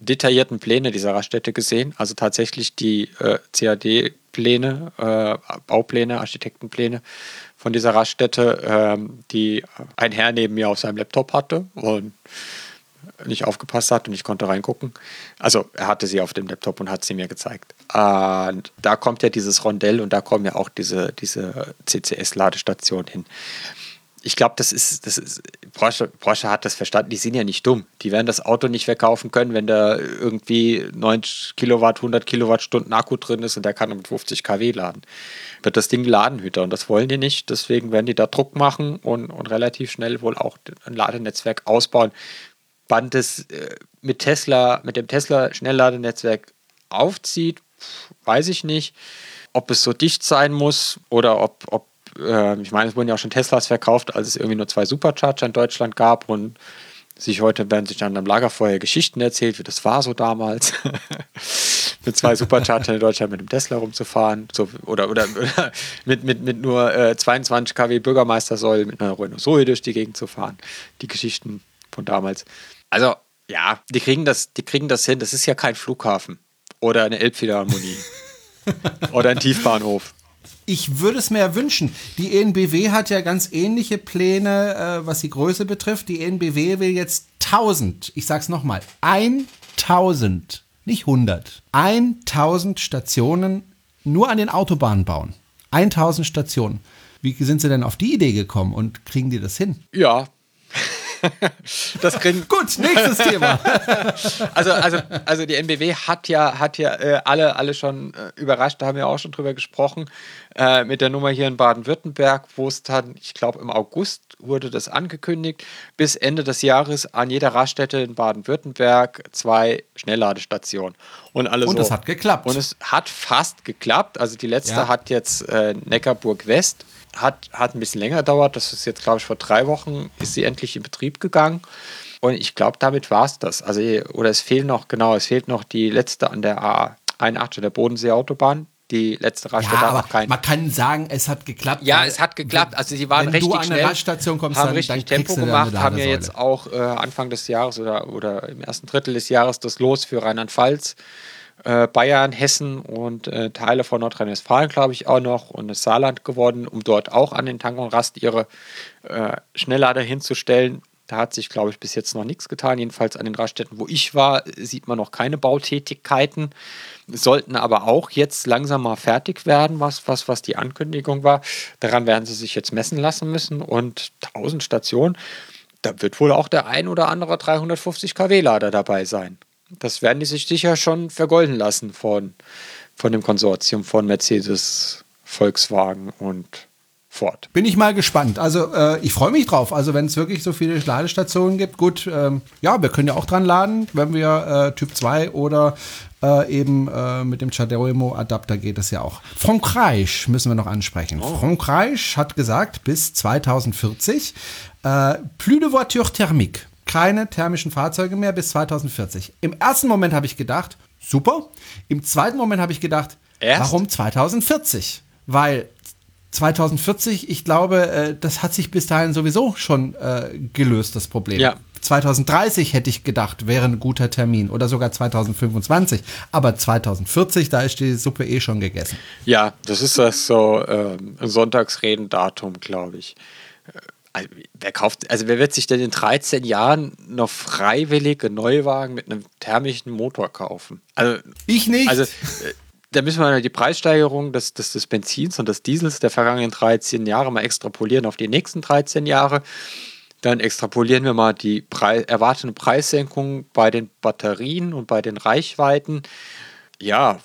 detaillierten Pläne dieser Raststätte gesehen. Also tatsächlich die äh, CAD-Pläne, äh, Baupläne, Architektenpläne von dieser Raststätte, ähm, die ein Herr neben mir auf seinem Laptop hatte und nicht aufgepasst hat und ich konnte reingucken. Also er hatte sie auf dem Laptop und hat sie mir gezeigt. Und da kommt ja dieses Rondell und da kommen ja auch diese, diese CCS-Ladestationen hin ich glaube, das ist, das ist Porsche, Porsche hat das verstanden, die sind ja nicht dumm. Die werden das Auto nicht verkaufen können, wenn da irgendwie 90 Kilowatt, 100 Kilowattstunden Akku drin ist und der kann mit 50 kW laden. Wird das Ding Ladenhüter und das wollen die nicht. Deswegen werden die da Druck machen und, und relativ schnell wohl auch ein Ladenetzwerk ausbauen. Wann das äh, mit Tesla, mit dem Tesla Schnellladenetzwerk aufzieht, weiß ich nicht. Ob es so dicht sein muss oder ob, ob äh, ich meine, es wurden ja auch schon Teslas verkauft, als es irgendwie nur zwei Supercharger in Deutschland gab und sich heute werden sich dann am Lagerfeuer Geschichten erzählt, wie das war so damals, mit zwei Superchargern in Deutschland mit dem Tesla rumzufahren, so, oder, oder, oder mit, mit, mit nur äh, 22 kW Bürgermeister soll mit einer Renault Zoe durch die Gegend zu fahren. Die Geschichten von damals. Also, ja, die kriegen das, die kriegen das hin. Das ist ja kein Flughafen oder eine Elbphilharmonie oder ein Tiefbahnhof. Ich würde es mir wünschen. Die ENBW hat ja ganz ähnliche Pläne, äh, was die Größe betrifft. Die ENBW will jetzt 1000, ich sag's nochmal, 1000, nicht 100, 1000 Stationen nur an den Autobahnen bauen. 1000 Stationen. Wie sind sie denn auf die Idee gekommen und kriegen die das hin? Ja, das kriegen Gut, nächstes Thema. also, also, also die NBW hat ja, hat ja äh, alle, alle schon äh, überrascht, da haben wir auch schon drüber gesprochen, äh, mit der Nummer hier in Baden-Württemberg, wo es dann, ich glaube im August wurde das angekündigt, bis Ende des Jahres an jeder Raststätte in Baden-Württemberg zwei Schnellladestationen. Und, alle Und so. es hat geklappt. Und es hat fast geklappt. Also die letzte Ja. hat jetzt äh, Neckarburg West. Hat, hat ein bisschen länger gedauert. Das ist jetzt, glaube ich, vor drei Wochen ist sie endlich in Betrieb gegangen. Und ich glaube, damit war es das. Also, oder es fehlt noch, genau, es fehlt noch die letzte an der A81 der Bodensee-Autobahn. Die letzte Raststätte Ja, aber man kann sagen, es hat geklappt. Ja, es hat geklappt. Also sie waren wenn richtig du an eine schnell, Raststation kommst, haben dann, richtig dann Tempo gemacht, haben ja jetzt auch äh, Anfang des Jahres oder, oder im ersten Drittel des Jahres das Los für Rheinland-Pfalz, äh, Bayern, Hessen und äh, Teile von Nordrhein-Westfalen, glaube ich, auch noch und das Saarland geworden, um dort auch an den Tank und Rast ihre äh, Schnelllader hinzustellen. Da hat sich, glaube ich, bis jetzt noch nichts getan. Jedenfalls an den Raststätten, wo ich war, sieht man noch keine Bautätigkeiten. Sollten aber auch jetzt langsam mal fertig werden, was, was, was die Ankündigung war. Daran werden sie sich jetzt messen lassen müssen. Und 1000 Stationen, da wird wohl auch der ein oder andere 350 kW-Lader dabei sein. Das werden die sich sicher schon vergolden lassen von, von dem Konsortium von Mercedes, Volkswagen und Ford. Bin ich mal gespannt. Also äh, ich freue mich drauf. Also wenn es wirklich so viele Ladestationen gibt, gut, ähm, ja, wir können ja auch dran laden, wenn wir äh, Typ 2 oder äh, eben äh, mit dem Chademo Adapter geht es ja auch. Frankreich müssen wir noch ansprechen. Frankreich hat gesagt, bis 2040 äh, plus de voiture thermique. Keine thermischen Fahrzeuge mehr bis 2040. Im ersten Moment habe ich gedacht, super. Im zweiten Moment habe ich gedacht, Erst? warum 2040? Weil 2040, ich glaube, äh, das hat sich bis dahin sowieso schon äh, gelöst, das Problem. Ja. 2030 hätte ich gedacht, wäre ein guter Termin oder sogar 2025. Aber 2040, da ist die Suppe eh schon gegessen. Ja, das ist das so ein Sonntagsredendatum, glaube ich. Also, wer kauft, also wer wird sich denn in 13 Jahren noch freiwillig einen Neuwagen mit einem thermischen Motor kaufen? Also, Ich nicht. also äh, da müssen wir die Preissteigerung des, des, des Benzins und des Diesels der vergangenen 13 Jahre mal extrapolieren auf die nächsten 13 Jahre. Dann extrapolieren wir mal die Prei erwartete Preissenkung bei den Batterien und bei den Reichweiten. Ja,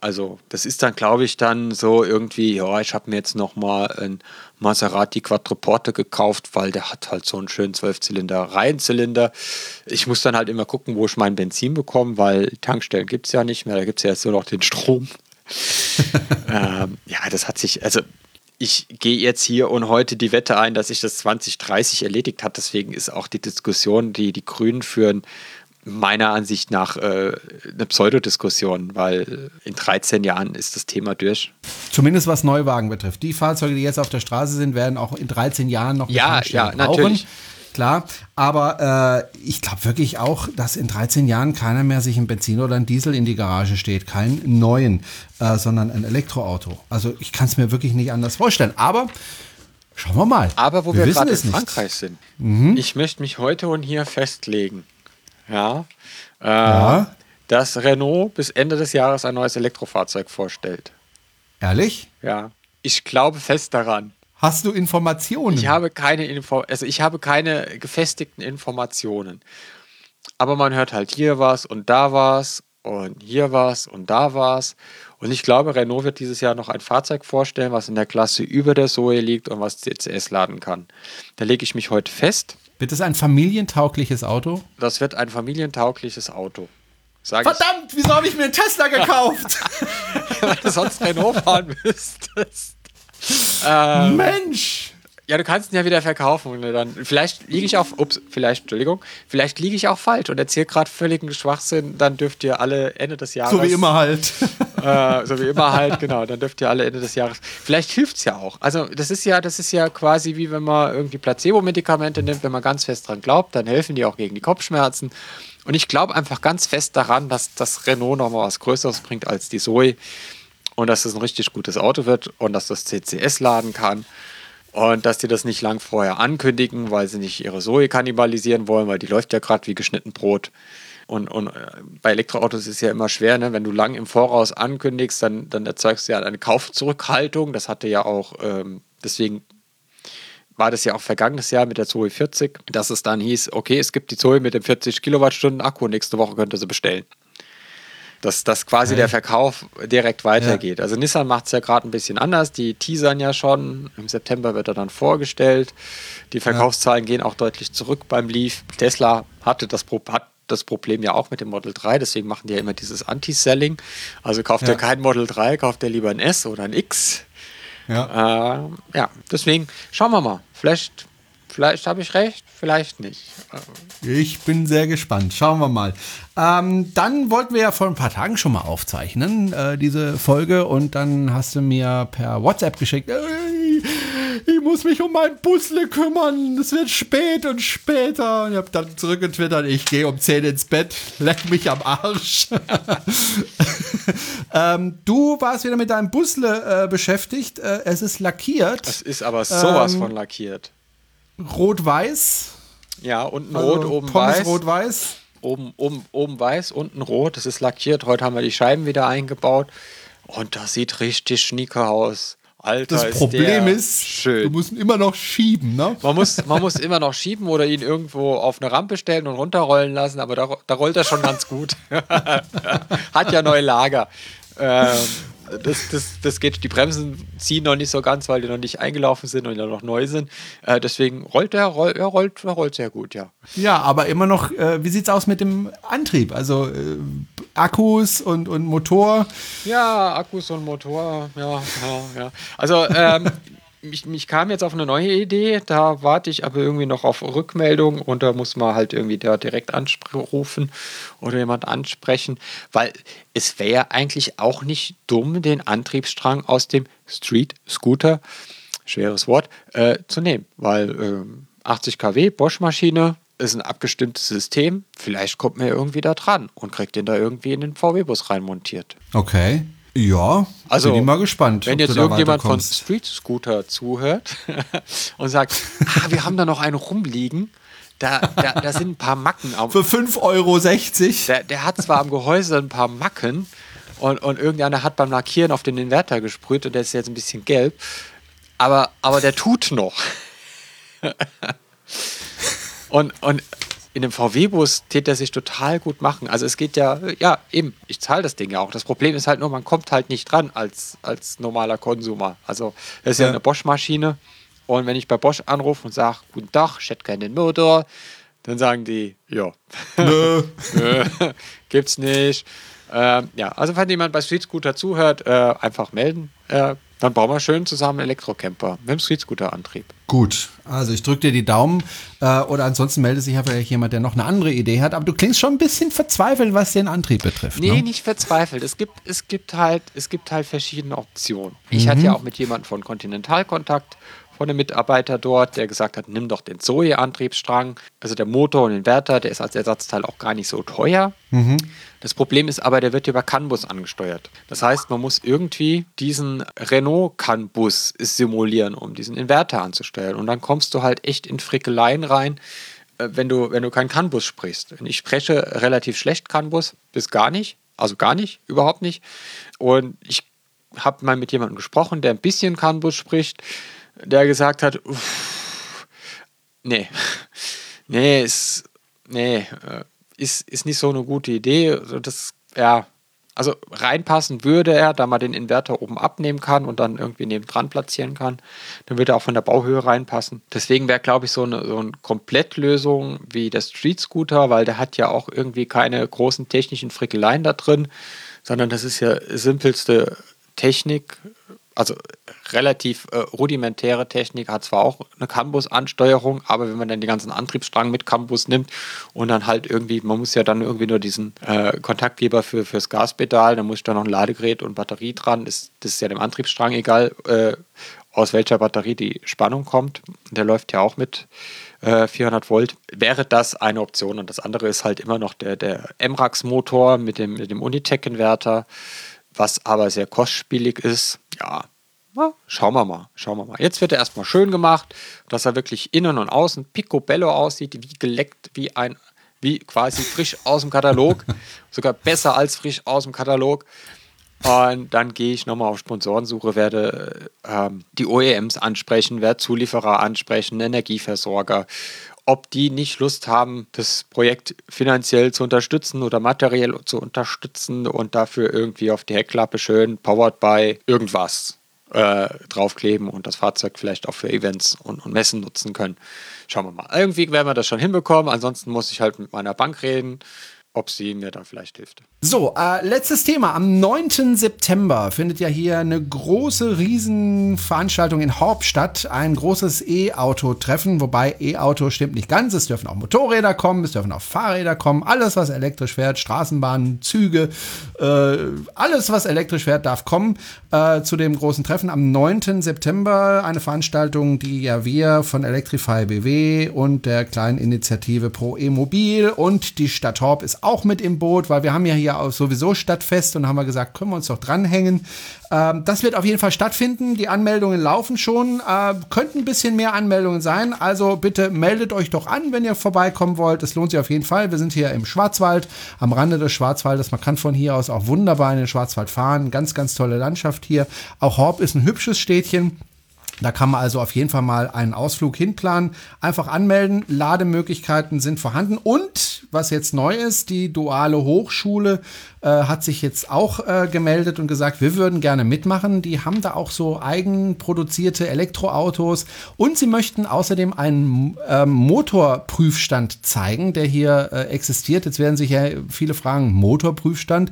also das ist dann, glaube ich, dann so irgendwie, ja, ich habe mir jetzt noch mal ein Maserati Quattroporte gekauft, weil der hat halt so einen schönen Zwölfzylinder Reihenzylinder. Ich muss dann halt immer gucken, wo ich mein Benzin bekomme, weil Tankstellen gibt es ja nicht mehr, da gibt es ja jetzt nur noch den Strom. ähm, ja, das hat sich, also ich gehe jetzt hier und heute die Wette ein, dass sich das 2030 erledigt hat. Deswegen ist auch die Diskussion, die die Grünen führen, meiner Ansicht nach äh, eine Pseudodiskussion, weil in 13 Jahren ist das Thema durch. Zumindest was Neuwagen betrifft. Die Fahrzeuge, die jetzt auf der Straße sind, werden auch in 13 Jahren noch Ja, ja, brauchen. natürlich. Klar, aber äh, ich glaube wirklich auch, dass in 13 Jahren keiner mehr sich ein Benzin oder ein Diesel in die Garage steht. Keinen neuen, äh, sondern ein Elektroauto. Also ich kann es mir wirklich nicht anders vorstellen. Aber schauen wir mal. Aber wo wir, wissen gerade in nicht. Frankreich sind, Mhm. ich möchte mich heute und hier festlegen, ja, äh, Ja. dass Renault bis Ende des Jahres ein neues Elektrofahrzeug vorstellt. Ehrlich? Ja, ich glaube fest daran. Hast du Informationen? Ich habe keine Info also ich habe keine gefestigten Informationen. Aber man hört halt hier was und da was und hier was und da was. Und ich glaube, Renault wird dieses Jahr noch ein Fahrzeug vorstellen, was in der Klasse über der Zoe liegt und was CCS laden kann. Da lege ich mich heute fest. Wird es ein familientaugliches Auto? Das wird ein familientaugliches Auto. Sag ich, Verdammt, wieso habe ich mir einen Tesla gekauft? weil du sonst Renault fahren müsstest. Mensch! Ja, du kannst ihn ja wieder verkaufen. Und dann, vielleicht liege ich auch, ups, vielleicht, Entschuldigung, vielleicht liege ich auch falsch und erzähle gerade völligen Schwachsinn. Dann dürft ihr alle Ende des Jahres. So wie immer halt. Äh, so wie immer halt, genau. Dann dürft ihr alle Ende des Jahres. Vielleicht hilft es ja auch. Also, das ist ja, das ist ja quasi wie wenn man irgendwie Placebo-Medikamente nimmt, wenn man ganz fest dran glaubt, dann helfen die auch gegen die Kopfschmerzen. Und ich glaube einfach ganz fest daran, dass das Renault noch mal was Größeres bringt als die Zoe. und dass es ein richtig gutes Auto wird und dass das CCS laden kann und dass die das nicht lang vorher ankündigen, weil sie nicht ihre Zoe kannibalisieren wollen, weil die läuft ja gerade wie geschnitten Brot. Und, und äh, bei Elektroautos ist es ja immer schwer, ne? wenn du lang im Voraus ankündigst, dann, dann erzeugst du ja eine Kaufzurückhaltung. Das hatte ja auch, ähm, deswegen war das ja auch vergangenes Jahr mit der Zoe 40, dass es dann hieß, okay, es gibt die Zoe mit dem 40 Kilowattstunden Akku, nächste Woche könnt ihr sie bestellen dass, dass quasi okay. der Verkauf direkt weitergeht. Ja. Also Nissan macht es ja gerade ein bisschen anders. Die teasern ja schon. Im September wird er dann vorgestellt. Die Verkaufszahlen ja. gehen auch deutlich zurück beim Leaf. Tesla hatte das, hat das Problem ja auch mit dem Model 3, deswegen machen die ja immer dieses Anti-Selling. Also kauft ja. er kein Model 3, kauft er lieber ein S oder ein X. Ja. Äh, ja, deswegen schauen wir mal. Vielleicht Vielleicht habe ich recht, vielleicht nicht. Ich bin sehr gespannt. Schauen wir mal. Ähm, dann wollten wir ja vor ein paar Tagen schon mal aufzeichnen, äh, diese Folge. Und dann hast du mir per WhatsApp geschickt, ich muss mich um mein Busle kümmern. Es wird spät und später. Und ich habe dann zurückgetwittert, ich gehe um 10 ins Bett, leck mich am Arsch. ähm, du warst wieder mit deinem Busle äh, beschäftigt. Äh, es ist lackiert. Es ist aber sowas ähm, von lackiert. Rot-Weiß. Ja, unten also rot, oben Pommes weiß. rot-weiß. Oben, oben, oben weiß, unten rot. Das ist lackiert. Heute haben wir die Scheiben wieder eingebaut. Und das sieht richtig schnieke aus. Alter, das Problem ist, schön. du musst ihn immer noch schieben, ne? Man muss, man muss immer noch schieben oder ihn irgendwo auf eine Rampe stellen und runterrollen lassen, aber da, da rollt er schon ganz gut. Hat ja neue Lager. Ähm, das, das, das geht, die Bremsen ziehen noch nicht so ganz, weil die noch nicht eingelaufen sind und ja noch neu sind. Äh, deswegen rollt er, roll, er rollt, er rollt sehr gut, ja. Ja, aber immer noch, äh, wie es aus mit dem Antrieb? Also äh, Akkus und, und Motor? Ja, Akkus und Motor, ja, ja, ja. Also ähm, mich, mich kam jetzt auf eine neue Idee, da warte ich aber irgendwie noch auf Rückmeldung und da muss man halt irgendwie da direkt anrufen oder jemand ansprechen, weil es wäre eigentlich auch nicht dumm, den Antriebsstrang aus dem Street Scooter, schweres Wort, äh, zu nehmen, weil äh, 80 kW Bosch-Maschine ist ein abgestimmtes System, vielleicht kommt man irgendwie da dran und kriegt den da irgendwie in den VW-Bus reinmontiert. Okay. Ja, also bin ich mal gespannt. Wenn jetzt irgendjemand von Street Scooter zuhört und sagt, ah, wir haben da noch einen rumliegen, da, da, da sind ein paar Macken. Am, Für 5,60 Euro. Der, der hat zwar am Gehäuse ein paar Macken und, und irgendeiner hat beim Lackieren auf den Inverter gesprüht und der ist jetzt ein bisschen gelb, aber, aber der tut noch. und, und in einem VW-Bus tät er sich total gut machen. Also es geht ja, ja, eben, ich zahle das Ding ja auch. Das Problem ist halt nur, man kommt halt nicht dran als, als normaler Konsumer. Also das ist ja, ja eine Bosch-Maschine. Und wenn ich bei Bosch anrufe und sage, guten Tag, ich hätte keinen Motor, dann sagen die, ja, Nö. gibt's nicht. Ähm, ja, also wenn jemand bei Street Scooter zuhört, äh, einfach melden. Äh, dann bauen wir schön zusammen Elektrocamper mit dem Streetscooter-Antrieb. Gut, also ich drücke dir die Daumen. Äh, oder ansonsten meldet sich ja vielleicht jemand, der noch eine andere Idee hat. Aber du klingst schon ein bisschen verzweifelt, was den Antrieb betrifft. Nee, ne? nicht verzweifelt. Es gibt, es, gibt halt, es gibt halt verschiedene Optionen. Ich mhm. hatte ja auch mit jemandem von Continental Kontakt von einem Mitarbeiter dort, der gesagt hat, nimm doch den Zoe-Antriebsstrang. Also der Motor und Inverter, der ist als Ersatzteil auch gar nicht so teuer. Mhm. Das Problem ist aber, der wird über CAN-Bus angesteuert. Das heißt, man muss irgendwie diesen Renault CAN-Bus simulieren, um diesen Inverter anzusteuern. Und dann kommst du halt echt in Frickeleien rein, äh, wenn du, wenn du keinen CAN-Bus sprichst. Ich spreche relativ schlecht CAN-Bus, bis gar nicht. Also gar nicht, überhaupt nicht. Und ich habe mal mit jemandem gesprochen, der ein bisschen CAN-Bus spricht der gesagt hat, uff, nee, nee, ist, nee, äh, ist, ist nicht so eine gute Idee. Also das, ja, also reinpassen würde er, da man den Inverter oben abnehmen kann und dann irgendwie nebendran platzieren kann. Dann würde er auch von der Bauhöhe reinpassen. Deswegen wäre, glaube ich, so eine, so eine Komplettlösung wie der Street Scooter, weil der hat ja auch irgendwie keine großen technischen Frickeleien da drin, sondern das ist ja simpelste Technik, also relativ äh, rudimentäre Technik, hat zwar auch eine Campus-Ansteuerung, aber wenn man dann den ganzen Antriebsstrang mit Campus nimmt und dann halt irgendwie, man muss ja dann irgendwie nur diesen äh, Kontaktgeber für, fürs Gaspedal, dann muss ich da noch ein Ladegerät und Batterie dran, das, das ist ja dem Antriebsstrang egal, äh, aus welcher Batterie die Spannung kommt. Der läuft ja auch mit 400 äh, Volt, wäre das eine Option. Und das andere ist halt immer noch der, der MRAX-Motor mit dem, mit dem Unitec-Inverter was aber sehr kostspielig ist. Ja, na, schauen wir mal, schauen wir mal. Jetzt wird er erstmal schön gemacht, dass er wirklich innen und außen picobello aussieht, wie geleckt, wie ein, wie quasi frisch aus dem Katalog, sogar besser als frisch aus dem Katalog. Und dann gehe ich nochmal auf Sponsorensuche, werde ähm, die OEMs ansprechen, werde Zulieferer ansprechen, Energieversorger, ob die nicht Lust haben, das Projekt finanziell zu unterstützen oder materiell zu unterstützen und dafür irgendwie auf die Heckklappe schön powered by irgendwas äh, draufkleben und das Fahrzeug vielleicht auch für Events und, und Messen nutzen können. Schauen wir mal. Irgendwie werden wir das schon hinbekommen. Ansonsten muss ich halt mit meiner Bank reden ob sie mir da vielleicht hilft. So, äh, letztes Thema. Am 9. September findet ja hier eine große Riesenveranstaltung in Horb statt. Ein großes E-Auto-Treffen, wobei E-Auto stimmt nicht ganz. Es dürfen auch Motorräder kommen, es dürfen auch Fahrräder kommen. Alles, was elektrisch fährt, Straßenbahnen, Züge, äh, alles, was elektrisch fährt, darf kommen äh, zu dem großen Treffen am 9. September. Eine Veranstaltung, die ja wir von Electrify BW und der kleinen Initiative Pro E-Mobil und die Stadt Horb ist auch mit im Boot, weil wir haben ja hier auch sowieso Stadtfest und haben wir gesagt, können wir uns doch dranhängen. Ähm, das wird auf jeden Fall stattfinden. Die Anmeldungen laufen schon. Äh, könnten ein bisschen mehr Anmeldungen sein. Also bitte meldet euch doch an, wenn ihr vorbeikommen wollt. Es lohnt sich auf jeden Fall. Wir sind hier im Schwarzwald, am Rande des Schwarzwaldes. Man kann von hier aus auch wunderbar in den Schwarzwald fahren. Ganz, ganz tolle Landschaft hier. Auch Horb ist ein hübsches Städtchen. Da kann man also auf jeden Fall mal einen Ausflug hinplanen. Einfach anmelden. Lademöglichkeiten sind vorhanden. Und was jetzt neu ist, die duale Hochschule äh, hat sich jetzt auch äh, gemeldet und gesagt, wir würden gerne mitmachen. Die haben da auch so eigenproduzierte Elektroautos und sie möchten außerdem einen äh, Motorprüfstand zeigen, der hier äh, existiert. Jetzt werden sich ja viele fragen, Motorprüfstand,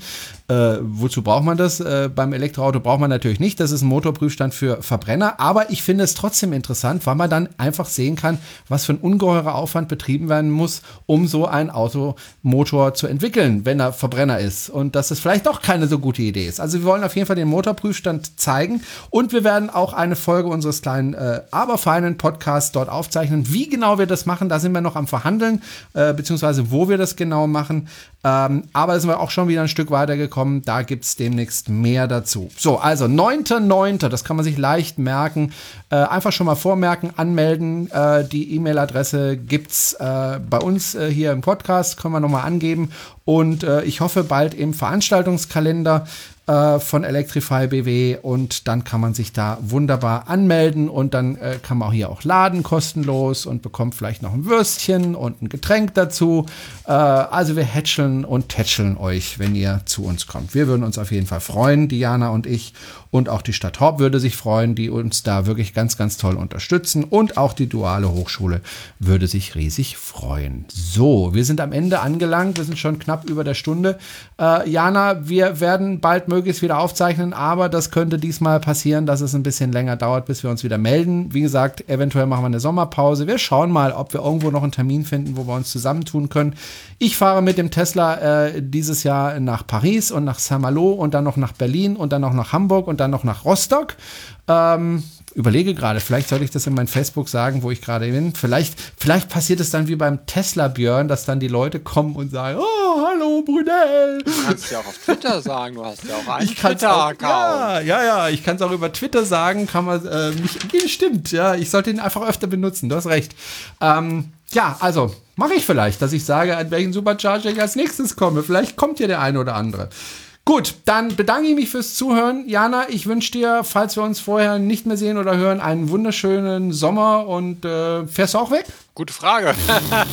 äh, wozu braucht man das? Äh, beim Elektroauto braucht man natürlich nicht. Das ist ein Motorprüfstand für Verbrenner. Aber ich finde es trotzdem interessant, weil man dann einfach sehen kann, was für ein ungeheurer Aufwand betrieben werden muss, um so einen Automotor zu entwickeln, wenn er Verbrenner ist und dass es vielleicht doch keine so gute Idee ist. Also wir wollen auf jeden Fall den Motorprüfstand zeigen und wir werden auch eine Folge unseres kleinen, äh, aber feinen Podcasts dort aufzeichnen. Wie genau wir das machen, da sind wir noch am Verhandeln, äh, beziehungsweise wo wir das genau machen. Ähm, aber da sind wir auch schon wieder ein Stück weitergekommen. Da gibt es demnächst mehr dazu. So, also 9.9., das kann man sich leicht merken. Äh, einfach schon mal vormerken, anmelden. Äh, die E-Mail-Adresse gibt es äh, bei uns äh, hier im Podcast, können wir nochmal angeben. Und äh, ich hoffe bald im Veranstaltungskalender äh, von Electrify BW und dann kann man sich da wunderbar anmelden und dann äh, kann man auch hier auch laden kostenlos und bekommt vielleicht noch ein Würstchen und ein Getränk dazu. Äh, also wir hätscheln und tätscheln euch, wenn ihr zu uns kommt. Wir würden uns auf jeden Fall freuen, Diana und ich und auch die Stadt Horb würde sich freuen, die uns da wirklich ganz, ganz toll unterstützen. Und auch die duale Hochschule würde sich riesig freuen. So, wir sind am Ende angelangt. Wir sind schon knapp über der Stunde. Äh, Jana, wir werden bald möglichst wieder aufzeichnen, aber das könnte diesmal passieren, dass es ein bisschen länger dauert, bis wir uns wieder melden. Wie gesagt, eventuell machen wir eine Sommerpause. Wir schauen mal, ob wir irgendwo noch einen Termin finden, wo wir uns zusammentun können. Ich fahre mit dem Tesla äh, dieses Jahr nach Paris und nach Saint-Malo und dann noch nach Berlin und dann noch nach Hamburg und dann noch nach Rostock. Ähm, überlege gerade, vielleicht sollte ich das in mein Facebook sagen, wo ich gerade bin. Vielleicht, vielleicht passiert es dann wie beim Tesla Björn, dass dann die Leute kommen und sagen, oh, hallo Brunel. Du kannst ja auch auf Twitter sagen, du hast ja auch einen Twitter-Account. Ja, ja, ja, ich kann es auch über Twitter sagen, kann man äh, mich, stimmt, ja, ich sollte ihn einfach öfter benutzen, du hast recht. Ähm, ja, also mache ich vielleicht, dass ich sage, an welchen Supercharger ich als nächstes komme. Vielleicht kommt ja der eine oder andere. Gut, dann bedanke ich mich fürs Zuhören. Jana, ich wünsche dir, falls wir uns vorher nicht mehr sehen oder hören, einen wunderschönen Sommer und äh, fährst du auch weg? Gute Frage.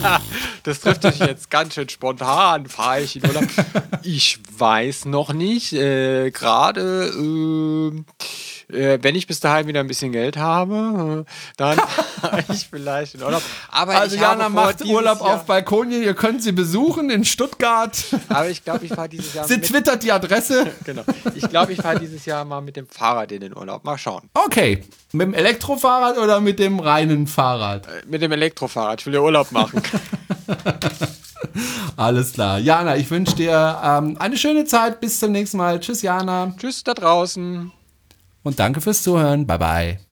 das trifft dich jetzt ganz schön spontan. Fahre ich in Urlaub? Ich weiß noch nicht. Äh, Gerade. Äh, äh, wenn ich bis dahin wieder ein bisschen Geld habe, äh, dann fahre ich vielleicht in Urlaub. Aber also Jana macht Urlaub Jahr, auf Balkonien, ihr könnt sie besuchen in Stuttgart. Aber ich glaube, ich fahre dieses Jahr. Sie twittert die Adresse. genau. Ich glaube, ich fahre dieses Jahr mal mit dem Fahrrad in den Urlaub. Mal schauen. Okay. Mit dem Elektrofahrrad oder mit dem reinen Fahrrad? Äh, mit dem Elektrofahrrad. Ich will ja Urlaub machen. Alles klar. Jana, ich wünsche dir ähm, eine schöne Zeit. Bis zum nächsten Mal. Tschüss, Jana. Tschüss da draußen und danke fürs Zuhören. Bye bye.